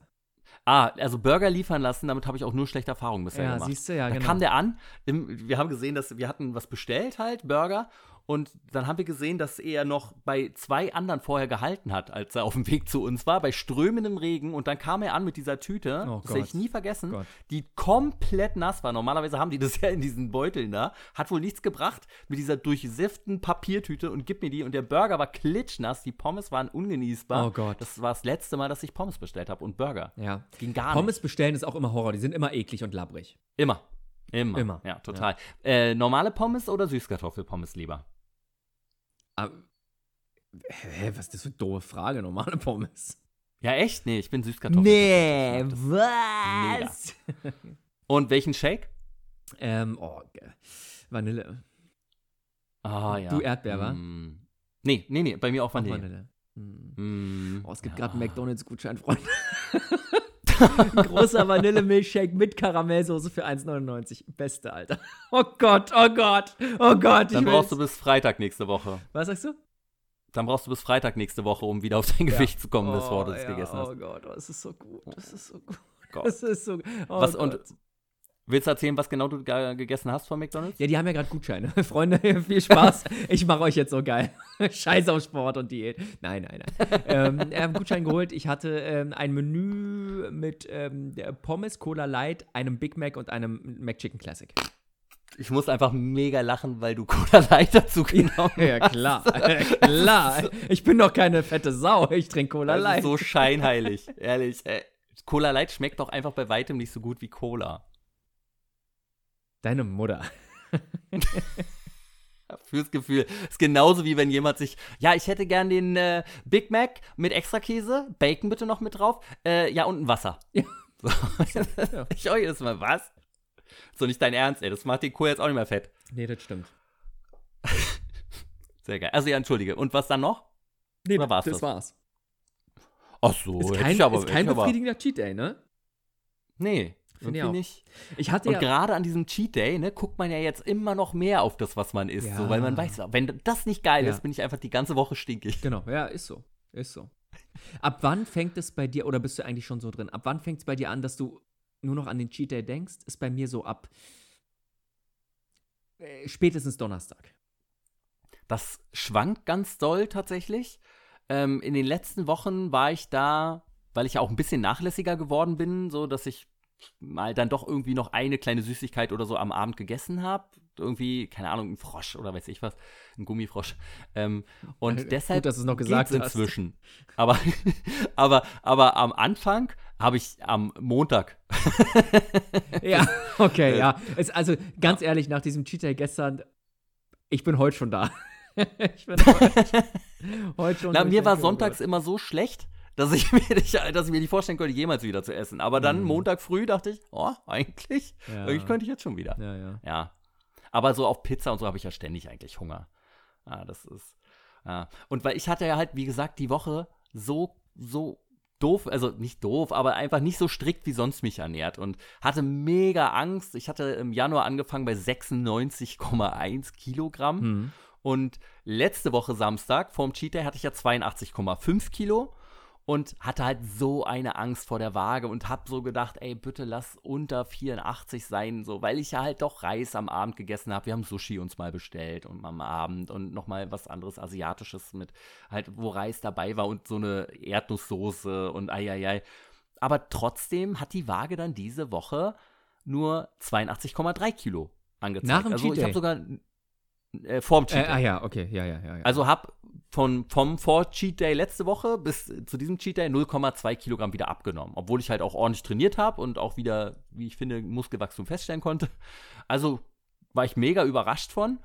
Ah, also Burger liefern lassen, damit habe ich auch nur schlechte Erfahrungen bisher Ja, gemacht. siehst du, ja, da genau. kam der an, im, wir haben gesehen, dass wir hatten was bestellt halt, Burger, und dann haben wir gesehen, dass er noch bei zwei anderen vorher gehalten hat, als er auf dem Weg zu uns war, bei strömendem Regen, und dann kam er an mit dieser Tüte, Oh das werde ich nie vergessen, Gott. die komplett nass war. Normalerweise haben die das ja in diesen Beuteln da, hat wohl nichts gebracht, mit dieser durchsifften Papiertüte und gib mir die, und der Burger war klitschnass, die Pommes waren ungenießbar. Oh Gott. Das war das letzte Mal, dass ich Pommes bestellt habe und Burger. Ja. Ging gar Pommes nicht. bestellen ist auch immer Horror. Die sind immer eklig und labbrig. Immer. Immer. Immer. Ja, total. Äh, normale Pommes oder Süßkartoffelpommes lieber? Aber, hä, was ist das für eine doofe Frage? Normale Pommes. Ja, echt? Nee, ich bin Süßkartoffel. Nee, was? Und welchen Shake? ähm, oh, Vanille. Ah, ja. Du Erdbeer, wa? Mm. Nee, nee, nee, bei mir auch Auch Vanille. Vanille. Hm. Mm. Oh, es gibt ja. gerade einen McDonalds-Gutschein, Freunde. Ein großer Vanillemilchshake mit Karamellsoße für 1,99. Beste, Alter. Oh Gott, oh Gott, oh Gott. Dann brauchst du bis Freitag nächste Woche. Was sagst du? Dann brauchst du bis Freitag nächste Woche, um wieder auf dein Gewicht zu kommen, bevor du es ja, gegessen hast. Oh Gott, oh, es ist so gut. Es ist so gut. Gott. Es ist so oh Was, Gott. und willst du erzählen, was genau du ge- gegessen hast von McDonalds? Ja, die haben ja gerade Gutscheine. Freunde, viel Spaß. Ich mache euch jetzt so geil. Scheiß auf Sport und Diät. Nein, nein, nein. ähm, ich habe Gutschein geholt. Ich hatte ähm, ein Menü mit ähm, Pommes, Cola Light, einem Big Mac und einem McChicken Classic. Ich muss einfach mega lachen, weil du Cola Light dazu genommen Ja, klar. klar. Ich bin doch keine fette Sau. Ich trinke Cola Das ist Light. so scheinheilig, ehrlich. Ey. Cola Light schmeckt doch einfach bei weitem nicht so gut wie Cola. Deine Mutter. Fürs Gefühl. Ist genauso wie wenn jemand sich, ja, ich hätte gern den äh, Big Mac mit extra Käse, Bacon bitte noch mit drauf, äh, ja, und ein Wasser. Ja. So. Ich euch das mal, was? So nicht dein Ernst, ey, das macht den Kohl jetzt auch nicht mehr fett. Nee, das stimmt. Sehr geil. Also ja, entschuldige. Und was dann noch? Nee, Oder war's das das? war's. Ach so, Ist kein, aber, ist kein ich aber, befriedigender Cheat Day, ne? Nee, Finde ich auch. nicht. Ich hatte Und ja. gerade an diesem Cheat Day, ne, guckt man ja jetzt immer noch mehr auf das, was man isst. So, weil man Ja. weiß, wenn das nicht geil Ja. ist, bin ich einfach die ganze Woche stinkig. Genau, ja, ist so. Ist so. Ab wann fängt es bei dir, oder bist du eigentlich schon so drin? Ab wann fängt es bei dir an, dass du nur noch an den Cheat Day denkst? Ist bei mir so ab äh, spätestens Donnerstag. Das schwankt ganz doll tatsächlich. Ähm, in den letzten Wochen war ich da, weil ich ja auch ein bisschen nachlässiger geworden bin, so dass ich mal dann doch irgendwie noch eine kleine Süßigkeit oder so am Abend gegessen habe. Irgendwie, keine Ahnung, ein Frosch oder weiß ich was, ein Gummifrosch. Ähm, und Gut, deshalb dass du's noch gesagt geht's hast. inzwischen. Aber, aber, aber am Anfang habe ich am Montag Ja, okay, Äh, ja. Es, also ganz ehrlich, nach diesem Cheat Day gestern, ich bin heute schon da. ich bin heute, heute schon. Na, mir war sonntags immer so schlecht, dass ich, mir nicht, dass ich mir nicht vorstellen konnte, jemals wieder zu essen. Aber dann Mhm. Montag früh dachte ich, oh, eigentlich, Ja. eigentlich könnte ich jetzt schon wieder. Ja, ja. Ja. Aber so auf Pizza und so habe ich ja ständig eigentlich Hunger. Ja, das ist. Ja. Und weil ich hatte ja halt, wie gesagt, die Woche so, so doof, also nicht doof, aber einfach nicht so strikt wie sonst mich ernährt und hatte mega Angst. Ich hatte im Januar angefangen bei 96,1 Kilogramm Hm. und letzte Woche Samstag vorm Cheat Day hatte ich ja 82,5 Kilo und hatte halt so eine Angst vor der Waage und hab so gedacht, ey, bitte lass unter 84 sein, so, weil ich ja halt doch Reis am Abend gegessen habe. Wir haben Sushi uns mal bestellt und am Abend und nochmal was anderes Asiatisches mit, halt, wo Reis dabei war und so eine Erdnusssoße und eieiei. Aber trotzdem hat die Waage dann diese Woche nur 82,3 Kilo angezeigt. Nach dem also ich habe sogar äh, vorm Cheat Äh, Day. ah ja, okay, ja, ja, ja. ja. Also hab von, vom Vor-Cheat Day letzte Woche bis zu diesem Cheat Day 0,2 Kilogramm wieder abgenommen. Obwohl ich halt auch ordentlich trainiert habe und auch wieder, wie ich finde, Muskelwachstum feststellen konnte. Also war ich mega überrascht von.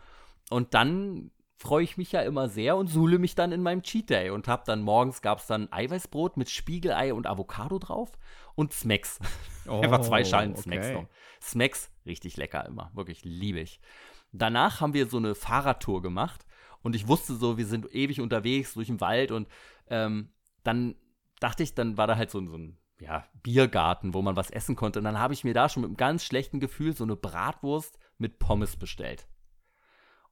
Und dann freue ich mich ja immer sehr und suhle mich dann in meinem Cheat Day und hab dann morgens gab es dann Eiweißbrot mit Spiegelei und Avocado drauf und Smacks. Einfach zwei Schalen Oh, okay. noch. Snacks, richtig lecker immer. Wirklich liebe ich. Danach haben wir so eine Fahrradtour gemacht und ich wusste so, wir sind ewig unterwegs durch den Wald und ähm, dann dachte ich, dann war da halt so, ein- so ein ja, Biergarten, wo man was essen konnte. Und dann habe ich mir da schon mit einem ganz schlechten Gefühl so eine Bratwurst mit Pommes bestellt.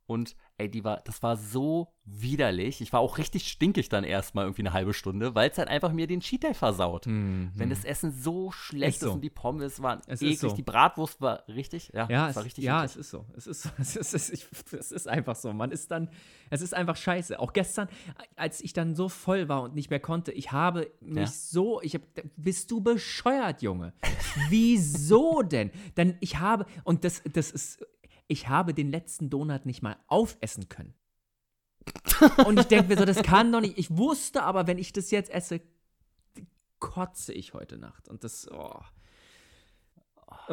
Und ey, die war, das war so widerlich. Ich war auch richtig stinkig dann erstmal irgendwie eine halbe Stunde, weil es halt einfach mir den Cheat Day versaut. Mhm. Wenn das Essen so schlecht Ist ist, so. und die Pommes waren Es eklig, so. die Bratwurst war richtig, ja, Ja, es war richtig ja es ist so. Es ist so. Es ist, es, ist, es ist einfach so. Man ist dann, es ist einfach scheiße. Auch gestern, als ich dann so voll war und nicht mehr konnte, ich habe mich Ja. so, ich habe, bist du bescheuert, Junge? Wieso denn? Denn ich habe, und das, das ist, ich habe den letzten Donut nicht mal aufessen können. Und ich denke mir so, das kann doch nicht. Ich wusste aber, wenn ich das jetzt esse, kotze ich heute Nacht. Und das, oh. Oh.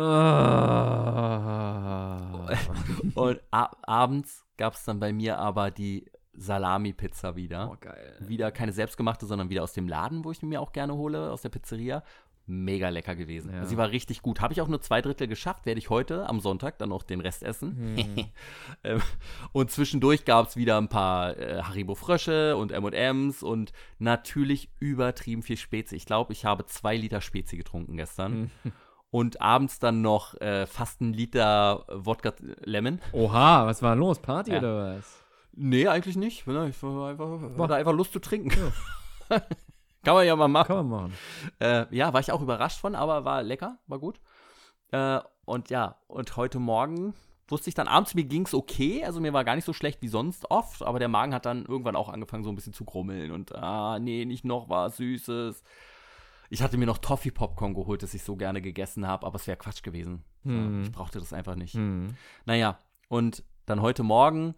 Und a- abends gab es dann bei mir aber die Salami-Pizza wieder. Oh, geil. Wieder keine selbstgemachte, sondern wieder aus dem Laden, wo ich mir auch gerne hole, aus der Pizzeria. Mega lecker gewesen. Ja. Sie war richtig gut. Habe ich auch nur zwei Drittel geschafft, werde ich heute am Sonntag dann noch den Rest essen. Ähm, und zwischendurch gab es wieder ein paar äh, Haribo Frösche und M&M's und natürlich übertrieben viel Spezi. Ich glaube, ich habe zwei Liter Spezi getrunken gestern. Und abends dann noch äh, fast ein Liter Wodka Lemon. Oha, was war los? Party Ja. oder was? Nee, eigentlich nicht. Ich war einfach, Boah. hatte einfach Lust zu trinken. Kann man ja mal machen. Kann man machen. Äh, ja, war ich auch überrascht von, aber war lecker, war gut. Äh, und ja, und heute Morgen wusste ich dann abends, mir ging es okay. Also mir war gar nicht so schlecht wie sonst oft, aber der Magen hat dann irgendwann auch angefangen, so ein bisschen zu grummeln. Und ah, nee, nicht noch was Süßes. Ich hatte mir noch Toffee-Popcorn geholt, das ich so gerne gegessen habe, aber es wäre Quatsch gewesen. So, Hm. Ich brauchte das einfach nicht. Hm. Naja, und dann heute Morgen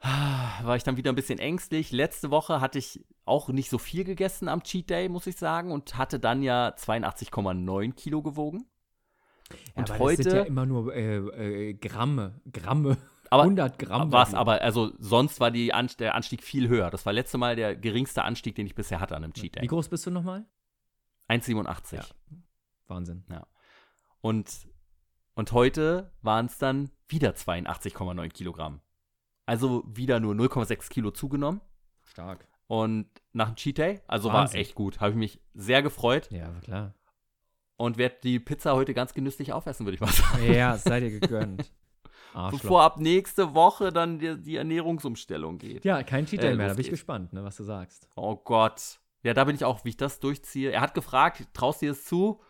war ich dann wieder ein bisschen ängstlich. Letzte Woche hatte ich auch nicht so viel gegessen am Cheat Day, muss ich sagen, und hatte dann ja 82,9 Kilo gewogen. Und aber das heute, sind ja immer nur äh, äh, Gramme. Gramme. aber 100 Gramm. was, aber also sonst war die An der Anstieg viel höher. Das war letzte Mal der geringste Anstieg, den ich bisher hatte an einem Cheat Wie Day. groß bist du nochmal? 1,87. Ja. Wahnsinn. Und, und heute waren es dann wieder 82,9 Kilogramm. Also wieder nur 0,6 Kilo zugenommen. Stark. Und nach dem Cheat Day, also Wahnsinn. war echt gut. Habe ich mich sehr gefreut Ja, klar. und werde die Pizza heute ganz genüsslich aufessen, würde ich mal sagen. Ja, es sei dir gegönnt. Arschloch. Bevor ab nächste Woche dann die, die Ernährungsumstellung geht. ja, kein Cheat Day Äh, mehr. Da bin ich gespannt, ne, was du sagst. Oh Gott. Ja, da bin ich auch, wie ich das durchziehe. Er hat gefragt, traust du dir es zu?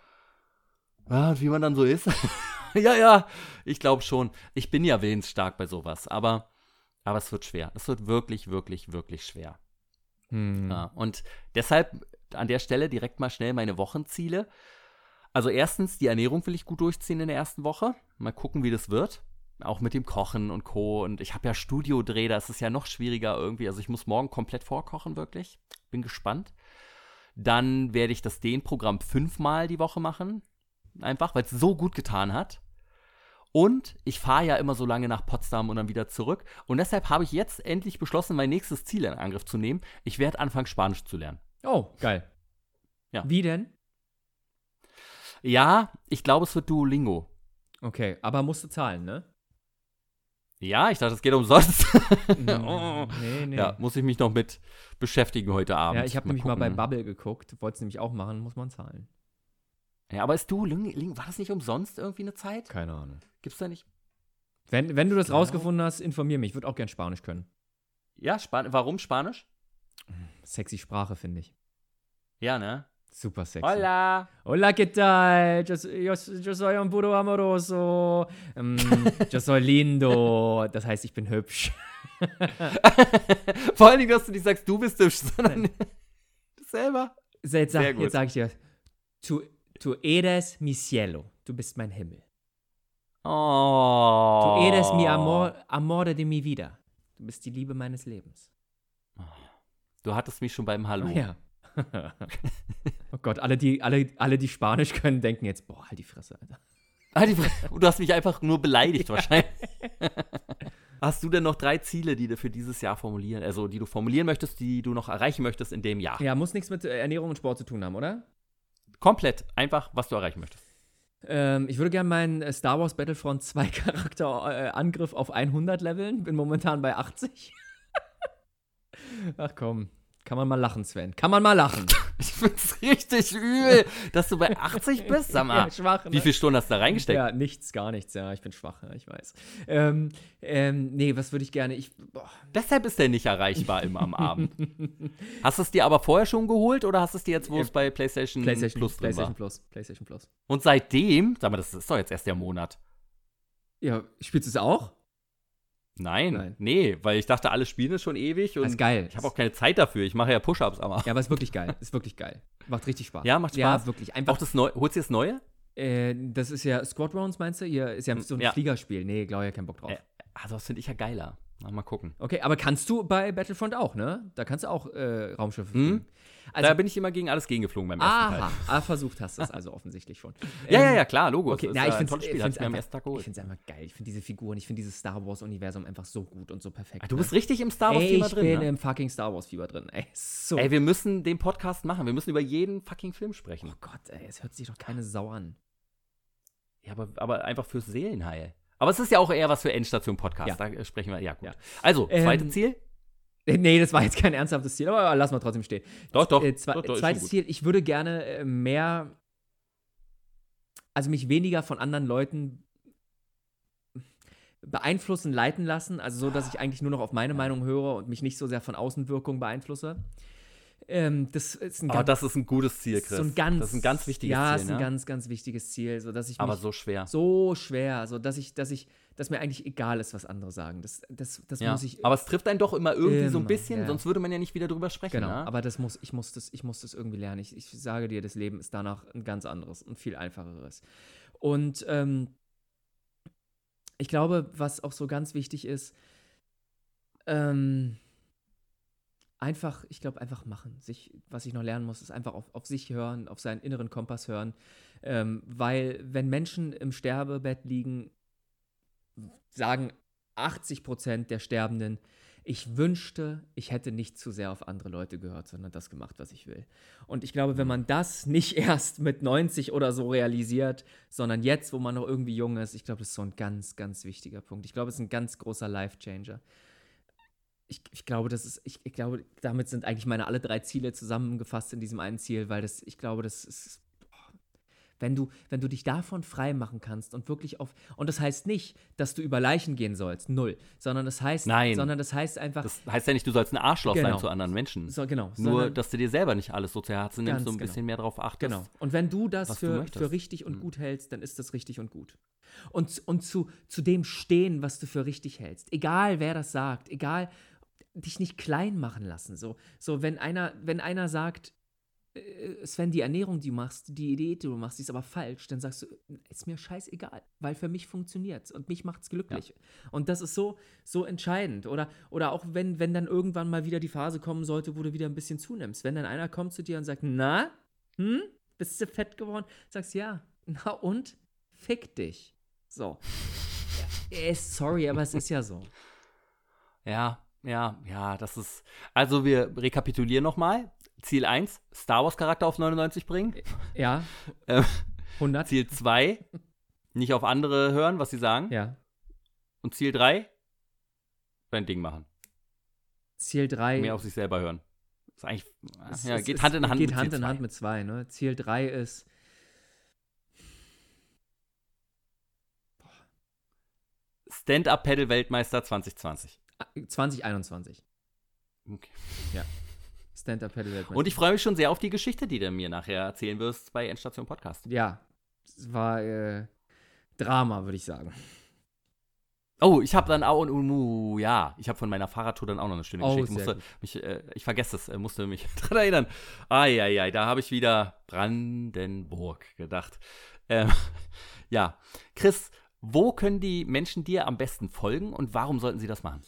Ja, und wie man dann so ist. ja, ja, ich glaube schon. Ich bin ja willensstark bei sowas, aber, aber es wird schwer. Es wird wirklich, wirklich, wirklich schwer. Hm. Ja, und deshalb an der Stelle direkt mal schnell meine Wochenziele. Also erstens, die Ernährung will ich gut durchziehen in der ersten Woche. Mal gucken, wie das wird. Auch mit dem Kochen und Co. Und ich habe ja Studiodreh, da ist es ja noch schwieriger irgendwie. Also ich muss morgen komplett vorkochen, wirklich. Bin gespannt. Dann werde ich das Dehnprogramm fünfmal die Woche machen. Einfach, weil es so gut getan hat. Und ich fahre ja immer so lange nach Potsdam und dann wieder zurück. Und deshalb habe ich jetzt endlich beschlossen, mein nächstes Ziel in Angriff zu nehmen. Ich werde anfangen, Spanisch zu lernen. Oh, geil. Ja. Wie denn? Ja, ich glaube, es wird Duolingo. Okay, aber musst du zahlen, ne? Ja, ich dachte, es geht umsonst. Oh. nee, nee. Ja, muss ich mich noch mit beschäftigen heute Abend. Ja, ich habe nämlich mal bei gucken. Bubble geguckt, wollte es nämlich auch machen, muss man zahlen. Ja, aber ist du, Ling, war das nicht umsonst irgendwie eine Zeit? Keine Ahnung. Gibt's da nicht? Wenn, wenn du das Genau. rausgefunden hast, informier mich. Ich würde auch gern Spanisch können. Ja, Span warum Spanisch? Sexy Sprache, finde ich. Ja, ne? Super sexy. Hola! Hola, ¿qué tal? Yo, yo, yo soy un puro amoroso. Ähm, yo soy lindo. Das heißt, ich bin hübsch. Vor allen Dingen, dass du nicht sagst, du bist hübsch, sondern du selber. Jetzt, Sehr sag, gut. jetzt sag ich dir, tu, tu eres mi cielo. Du bist mein Himmel. Oh. Tu eres mi amor, amore de mi vida. Du bist die Liebe meines Lebens. Du hattest mich schon beim Hallo. Oh ja. oh Gott, alle die, alle, alle, die Spanisch können, denken jetzt, boah, halt die Fresse, Alter. Ah, die Fre- Du hast mich einfach nur beleidigt wahrscheinlich. Hast du denn noch drei Ziele, die du für dieses Jahr formulieren, also die du formulieren möchtest, die du noch erreichen möchtest in dem Jahr? Ja, muss nichts mit äh, Ernährung und Sport zu tun haben, oder? Komplett einfach, was du erreichen möchtest. Ähm, ich würde gerne meinen äh, Star Wars Battlefront 2 Charakter äh, auf 100 leveln. Bin momentan bei 80. Ach komm, kann man mal lachen, Sven. Kann man mal lachen. Ich find's richtig übel, dass du bei 80 bist, sag mal. Ja, schwach, ne? Wie viele Stunden hast du da reingesteckt? Ja, nichts, gar nichts. Ja, ich bin schwach, ja, ich weiß. Ähm, ähm, nee, was würde ich gerne? Ich, boah. Deshalb ist der nicht erreichbar immer am Abend. Hast du es dir aber vorher schon geholt oder hast du es dir jetzt, wo es bei PlayStation, PlayStation Plus drin PlayStation war? Plus. PlayStation Plus. Und seitdem, sag mal, das ist doch jetzt erst der Monat. Ja, spielst du es auch? Nein, Nein. nee, weil ich dachte, alle spielen es schon ewig und Das ist geil. ich habe auch keine Zeit dafür. Ich mache ja Push-Ups aber. Ja, aber ist wirklich geil. Ist wirklich geil. Macht richtig Spaß. Ja, macht Ja, Spaß. wirklich. Einfach. Auch das Neue, holst du das Neue? Äh, das ist ja Squadrons, meinst du? Ihr ist ja so ein Ja. Fliegerspiel. Nee, glaube ich, ja keinen Bock drauf. Äh, also das finde ich ja geiler. Mal gucken. Okay, aber kannst du bei Battlefront auch, ne? Da kannst du auch äh, Raumschiffe Mhm. fliegen. Also, da bin ich immer gegen alles gegengeflogen beim ersten aha, Teil. ah, versucht hast du es also offensichtlich schon. Ja, ja, Ähm, ja, klar, Logo. Okay, na, ist ich finde es einfach, ich find's einfach geil. Ich finde diese Figuren, ich finde dieses Star Wars-Universum einfach so gut und so perfekt. Du ne? bist richtig im Star Ey, Wars-Thema ich drin. bin Ne? im fucking Star Wars-Fieber drin. Ey, so. Ey, wir müssen den Podcast machen. Wir müssen über jeden fucking Film sprechen. oh Gott, ey, es hört sich doch keine Sau an. Ja, aber, aber einfach fürs Seelenheil. Aber es ist ja auch eher was für Endstation-Podcast. Ja. Da sprechen wir. Ja, gut. Ja. Also, Ähm, zweites Ziel? Nee, das war jetzt kein ernsthaftes Ziel, aber lass mal trotzdem stehen. Doch, doch. Äh, zwe doch, doch zweites. Ziel, ich würde gerne äh, mehr, also mich weniger von anderen Leuten beeinflussen, leiten lassen, also so, dass ich eigentlich nur noch auf meine Meinung höre und mich nicht so sehr von Außenwirkung beeinflusse. Ähm, das ist ein Aber ganz, das ist ein gutes Ziel, Chris. so ein ganz, das ist ein ganz wichtiges ja, Ziel. ist ein ne? ganz, ganz wichtiges Ziel, so dass ich aber so schwer. so schwer, so dass ich, dass ich, dass mir eigentlich egal ist, was andere sagen. Das, das, das ja. muss ich. aber es trifft einen doch immer irgendwie so ein Immer, bisschen, ja. sonst würde man ja nicht wieder drüber sprechen. Genau, ne? aber das muss, ich muss das, ich muss das irgendwie lernen. Ich, ich sage dir, das Leben ist danach ein ganz anderes und viel einfacheres. Und ähm, ich glaube, was auch so ganz wichtig ist, ähm, einfach, ich glaube, einfach machen. Sich, was ich noch lernen muss, ist einfach auf, auf sich hören, auf seinen inneren Kompass hören. Ähm, weil, wenn Menschen im Sterbebett liegen, sagen 80 Prozent der Sterbenden, ich wünschte, ich hätte nicht zu sehr auf andere Leute gehört, sondern das gemacht, was ich will. Und ich glaube, wenn man das nicht erst mit 90 oder so realisiert, sondern jetzt, wo man noch irgendwie jung ist, ich glaube, das ist so ein ganz, ganz wichtiger Punkt. Ich glaube, es ist ein ganz großer Life-Changer. Ich, ich glaube, das ist, ich, ich glaube, damit sind eigentlich meine alle drei Ziele zusammengefasst in diesem einen Ziel, weil das, ich glaube, das ist, boah, wenn du, wenn du dich davon frei machen kannst und wirklich auf, und das heißt nicht, dass du über Leichen gehen sollst, null, sondern das heißt, Nein. sondern das heißt einfach, das heißt ja nicht, du sollst ein Arschloch Genau. sein zu anderen Menschen. so, genau, Nur, dass du dir selber nicht alles so zu Herzen nimmst und ein genau. bisschen mehr darauf achtest. Genau. Und wenn du das du für, möchtest. für richtig und Mhm. gut hältst, dann ist das richtig und gut. Und, und zu, zu dem stehen, was du für richtig hältst. Egal, wer das sagt, egal, dich nicht klein machen lassen. So, so wenn, einer, wenn einer sagt, äh, Sven, die Ernährung, die du machst, die Diät, die du machst, die ist aber falsch, dann sagst du, ist mir scheißegal, weil für mich funktioniert's und mich macht's glücklich. Und das ist so, so entscheidend. Oder, oder auch wenn, wenn dann irgendwann mal wieder die Phase kommen sollte, wo du wieder ein bisschen zunimmst. Wenn dann einer kommt zu dir und sagt, na, hm, bist du fett geworden? Sagst ja, na und? Fick dich. So. Äh, sorry, aber es ist ja so. Ja, ja, ja, das ist. Also, wir rekapitulieren nochmal. Ziel 1, Star Wars-Charakter auf 99 bringen. Ja. Ähm, 100? Ziel 2, nicht auf andere hören, was sie sagen. Ja. Und Ziel 3, dein Ding machen. Ziel 3. Mehr auf sich selber hören. Ist eigentlich, es- ja, es- geht es Hand in Hand geht mit Hand Ziel in zwei. Hand mit 2. Ne? Ziel 3 ist Stand-Up-Pedal-Weltmeister 2020. 2021. Okay. Stand-Up Paddle. Und ich freue mich schon sehr auf die Geschichte, die du mir nachher erzählen wirst bei Endstation Podcast. Ja, es war äh, Drama, würde ich sagen. Oh, ich habe dann auch, uh, ja, ich habe von meiner Fahrradtour dann auch noch eine schöne Oh, Geschichte. Musste mich, äh, ich vergesse es, äh, musste mich dran erinnern. Eieiei, da habe ich wieder Brandenburg gedacht. Ähm, ja, Chris, wo können die Menschen dir am besten folgen und warum sollten sie das machen?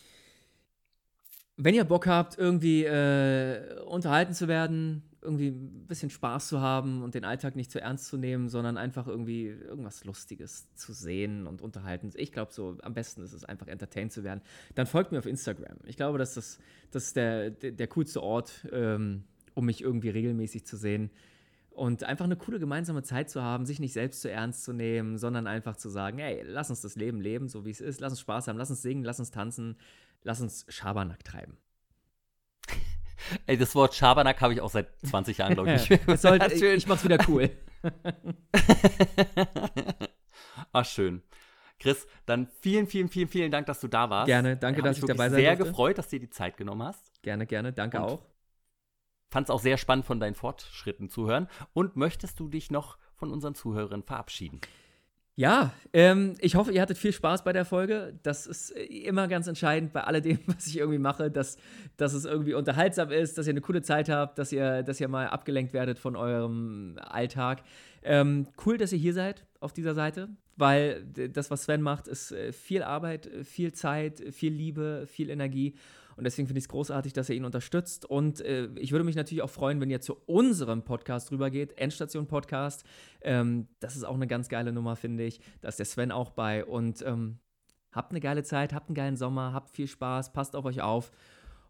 Wenn ihr Bock habt, irgendwie äh, unterhalten zu werden, irgendwie ein bisschen Spaß zu haben und den Alltag nicht zu ernst zu nehmen, sondern einfach irgendwie irgendwas Lustiges zu sehen und unterhalten. Ich glaube, so am besten ist es einfach entertained zu werden. Dann folgt mir auf Instagram. Ich glaube, dass das, das ist der, der, der coolste Ort, ähm, um mich irgendwie regelmäßig zu sehen. Und einfach eine coole gemeinsame Zeit zu haben, sich nicht selbst zu ernst zu nehmen, sondern einfach zu sagen, hey, lass uns das Leben leben, so wie es ist, lass uns Spaß haben, lass uns singen, lass uns tanzen, lass uns Schabernack treiben. Ey, das Wort Schabernack habe ich auch seit 20 Jahren, glaube ich. Es ist schön. ich mach's wieder cool. Ach, schön. Chris, dann vielen, vielen, vielen, vielen Dank, dass du da warst. Gerne, danke, dass ich dabei sein sehr durfte. gefreut, dass du dir die Zeit genommen hast. Gerne, gerne, danke Und auch. Fand es auch sehr spannend, von deinen Fortschritten zu hören. Und möchtest du dich noch von unseren Zuhörern verabschieden? Ja, ähm, ich hoffe, ihr hattet viel Spaß bei der Folge. Das ist äh, immer ganz entscheidend bei alledem, was ich irgendwie mache, dass, dass es irgendwie unterhaltsam ist, dass ihr eine coole Zeit habt, dass ihr, dass ihr mal abgelenkt werdet von eurem Alltag. Ähm, cool, dass ihr hier seid auf dieser Seite, weil d- das, was Sven macht, ist äh, viel Arbeit, äh, viel Zeit, äh, viel Liebe, viel Energie. Und deswegen finde ich es großartig, dass ihr ihn unterstützt. Und äh, ich würde mich natürlich auch freuen, wenn ihr zu unserem Podcast rübergeht, Endstation Podcast. Ähm, das ist auch eine ganz geile Nummer, finde ich. Da ist der Sven auch bei. Und ähm, habt eine geile Zeit, habt einen geilen Sommer, habt viel Spaß, passt auf euch auf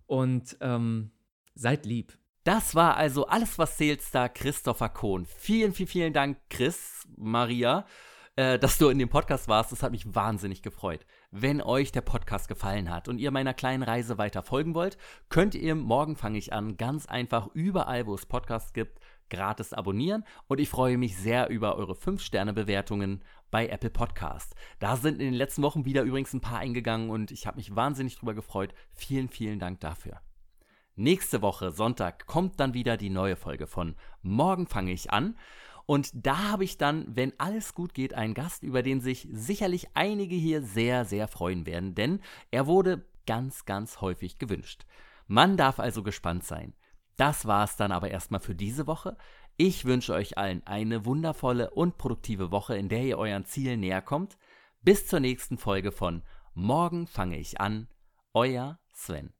und ähm, seid lieb. Das war also alles, was zählt, Star Christopher Kohn. Vielen, vielen, vielen Dank, Chris, Maria, äh, dass du in dem Podcast warst. Das hat mich wahnsinnig gefreut. Wenn euch der Podcast gefallen hat und ihr meiner kleinen Reise weiter folgen wollt, könnt ihr morgen fange ich an ganz einfach überall, wo es Podcasts gibt, gratis abonnieren. Und ich freue mich sehr über eure 5-Sterne-Bewertungen bei Apple Podcast. Da sind in den letzten Wochen wieder übrigens ein paar eingegangen und ich habe mich wahnsinnig drüber gefreut. Vielen, vielen Dank dafür. Nächste Woche, Sonntag, kommt dann wieder die neue Folge von Morgen fange ich an. Und da habe ich dann, wenn alles gut geht, einen Gast, über den sich sicherlich einige hier sehr, sehr freuen werden, denn er wurde ganz, ganz häufig gewünscht. Man darf also gespannt sein. Das war es dann aber erstmal für diese Woche. Ich wünsche euch allen eine wundervolle und produktive Woche, in der ihr euren Zielen näher kommt. Bis zur nächsten Folge von Morgen fange ich an. Euer Sven.